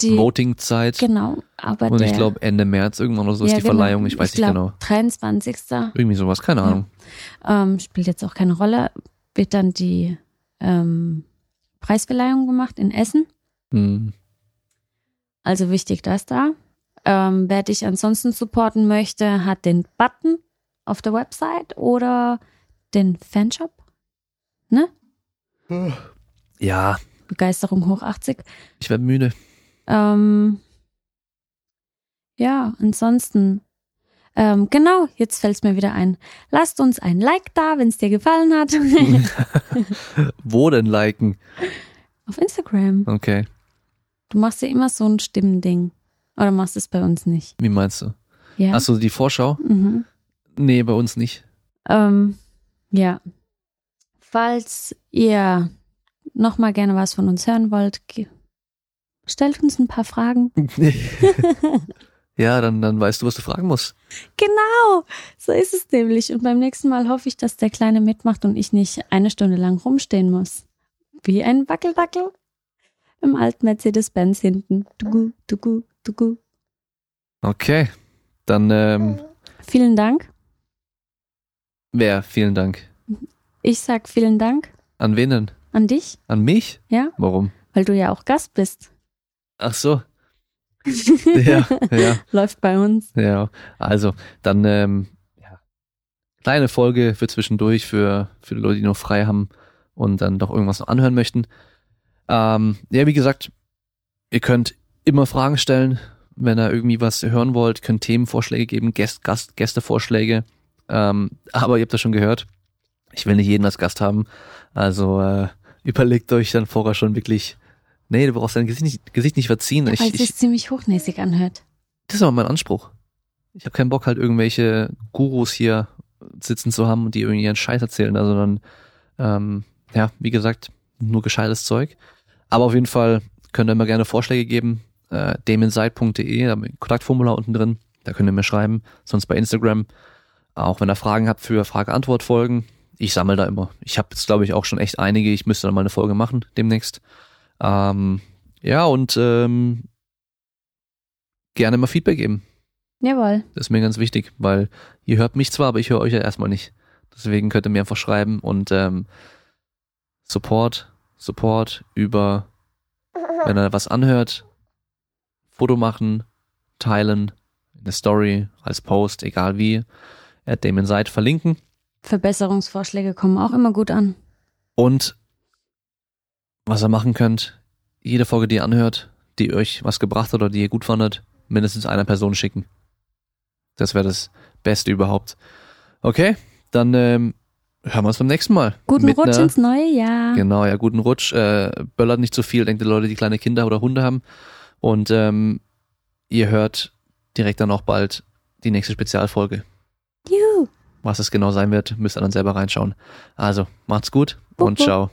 Speaker 1: Die,
Speaker 2: Voting-Zeit.
Speaker 1: Genau, aber
Speaker 2: Und
Speaker 1: der,
Speaker 2: ich glaube Ende März irgendwann oder so
Speaker 1: ja,
Speaker 2: ist die
Speaker 1: genau.
Speaker 2: Verleihung. Ich weiß nicht
Speaker 1: glaub,
Speaker 2: genau.
Speaker 1: 23.
Speaker 2: Irgendwie sowas, keine
Speaker 1: Ja.
Speaker 2: Ahnung.
Speaker 1: Ähm, spielt jetzt auch keine Rolle. Wird dann die ähm, Preisverleihung gemacht in Essen.
Speaker 2: Hm.
Speaker 1: Also wichtig, das da. Ähm, wer dich ansonsten supporten möchte, hat den Button auf der Website oder den Fanshop.
Speaker 2: Ja,
Speaker 1: Begeisterung hoch 80.
Speaker 2: ich werde müde.
Speaker 1: Ähm, ja, ansonsten. Ähm, genau, jetzt fällt es mir wieder ein. Lasst uns ein Like da, wenn es dir gefallen hat.
Speaker 2: Wo denn liken?
Speaker 1: Auf Instagram.
Speaker 2: Okay,
Speaker 1: Du machst ja immer so ein Stimmending. Oder machst es bei uns nicht?
Speaker 2: wie meinst du?
Speaker 1: Ja.
Speaker 2: Achso, die Vorschau?
Speaker 1: Mhm.
Speaker 2: Nee, bei uns nicht.
Speaker 1: Ähm, ja. Falls ihr nochmal gerne was von uns hören wollt, stellt uns ein paar Fragen.
Speaker 2: ja, dann, dann weißt du, was du fragen musst.
Speaker 1: Genau, so ist es nämlich. Und beim nächsten Mal hoffe ich, dass der Kleine mitmacht und ich nicht eine Stunde lang rumstehen muss. Wie ein Wackeldackel im alten Mercedes-Benz hinten. Dugu, dugu, dugu.
Speaker 2: Okay, dann ähm,
Speaker 1: vielen Dank.
Speaker 2: Wer? Vielen Dank.
Speaker 1: Ich sag vielen Dank.
Speaker 2: An wen denn?
Speaker 1: An dich?
Speaker 2: An mich?
Speaker 1: Ja.
Speaker 2: Warum?
Speaker 1: Weil du ja auch Gast bist.
Speaker 2: Ach so. ja, ja.
Speaker 1: Läuft bei uns.
Speaker 2: Ja, also dann ähm, ja. kleine Folge für zwischendurch für, für die Leute, die noch frei haben und dann doch irgendwas noch anhören möchten. Ähm, ja, wie gesagt, ihr könnt immer Fragen stellen, wenn ihr irgendwie was hören wollt, könnt Themenvorschläge geben, Gäst, Gast, Gästevorschläge. Ähm, aber ihr habt das schon gehört. Ich will nicht jeden als Gast haben. Also äh, überlegt euch dann vorher schon wirklich. Nee, du brauchst dein Gesicht nicht, Gesicht nicht verziehen.
Speaker 1: Ja, weil es sich ziemlich hochnäsig anhört.
Speaker 2: Das ist aber mein Anspruch. Ich habe keinen Bock, halt irgendwelche Gurus hier sitzen zu haben und die irgendwie ihren Scheiß erzählen, sondern ähm, ja, wie gesagt, nur gescheites Zeug. Aber auf jeden Fall könnt ihr immer gerne Vorschläge geben. Äh, damonside.de, da ein Kontaktformular unten drin. Da könnt ihr mir schreiben. Sonst bei Instagram. Auch wenn ihr Fragen habt für Frage-Antwort-Folgen. Ich sammle da immer. Ich habe jetzt, glaube ich, auch schon echt einige. Ich müsste dann mal eine Folge machen demnächst. Ähm, ja, und ähm, gerne mal Feedback geben.
Speaker 1: Jawohl.
Speaker 2: Das ist mir ganz wichtig, weil ihr hört mich zwar, aber ich höre euch ja erstmal nicht. Deswegen könnt ihr mir einfach schreiben und ähm, Support, Support über, wenn er was anhört, Foto machen, teilen, eine Story, als Post, egal wie, at Damon Seid verlinken.
Speaker 1: Verbesserungsvorschläge kommen auch immer gut an.
Speaker 2: Und was ihr machen könnt, jede Folge, die ihr anhört, die euch was gebracht hat oder die ihr gut fandet, mindestens einer Person schicken. Das wäre das Beste überhaupt. Okay, dann ähm, hören wir uns beim nächsten Mal.
Speaker 1: Guten Mit Rutsch einer, ins neue Jahr.
Speaker 2: Genau, ja, guten Rutsch. Äh, böllert nicht zu viel, denkt die Leute, die kleine Kinder oder Hunde haben. Und ähm, ihr hört direkt dann auch bald die nächste Spezialfolge. Was es genau sein wird, müsst ihr dann selber reinschauen. Also, macht's gut und ciao.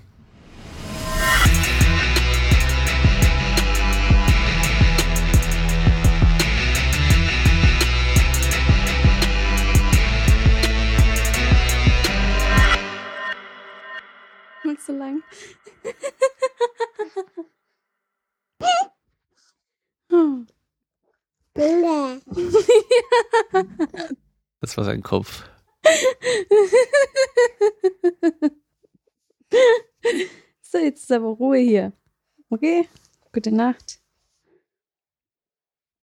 Speaker 1: so lang.
Speaker 2: Das war sein Kopf.
Speaker 1: so, jetzt ist aber Ruhe hier. Okay? Gute Nacht.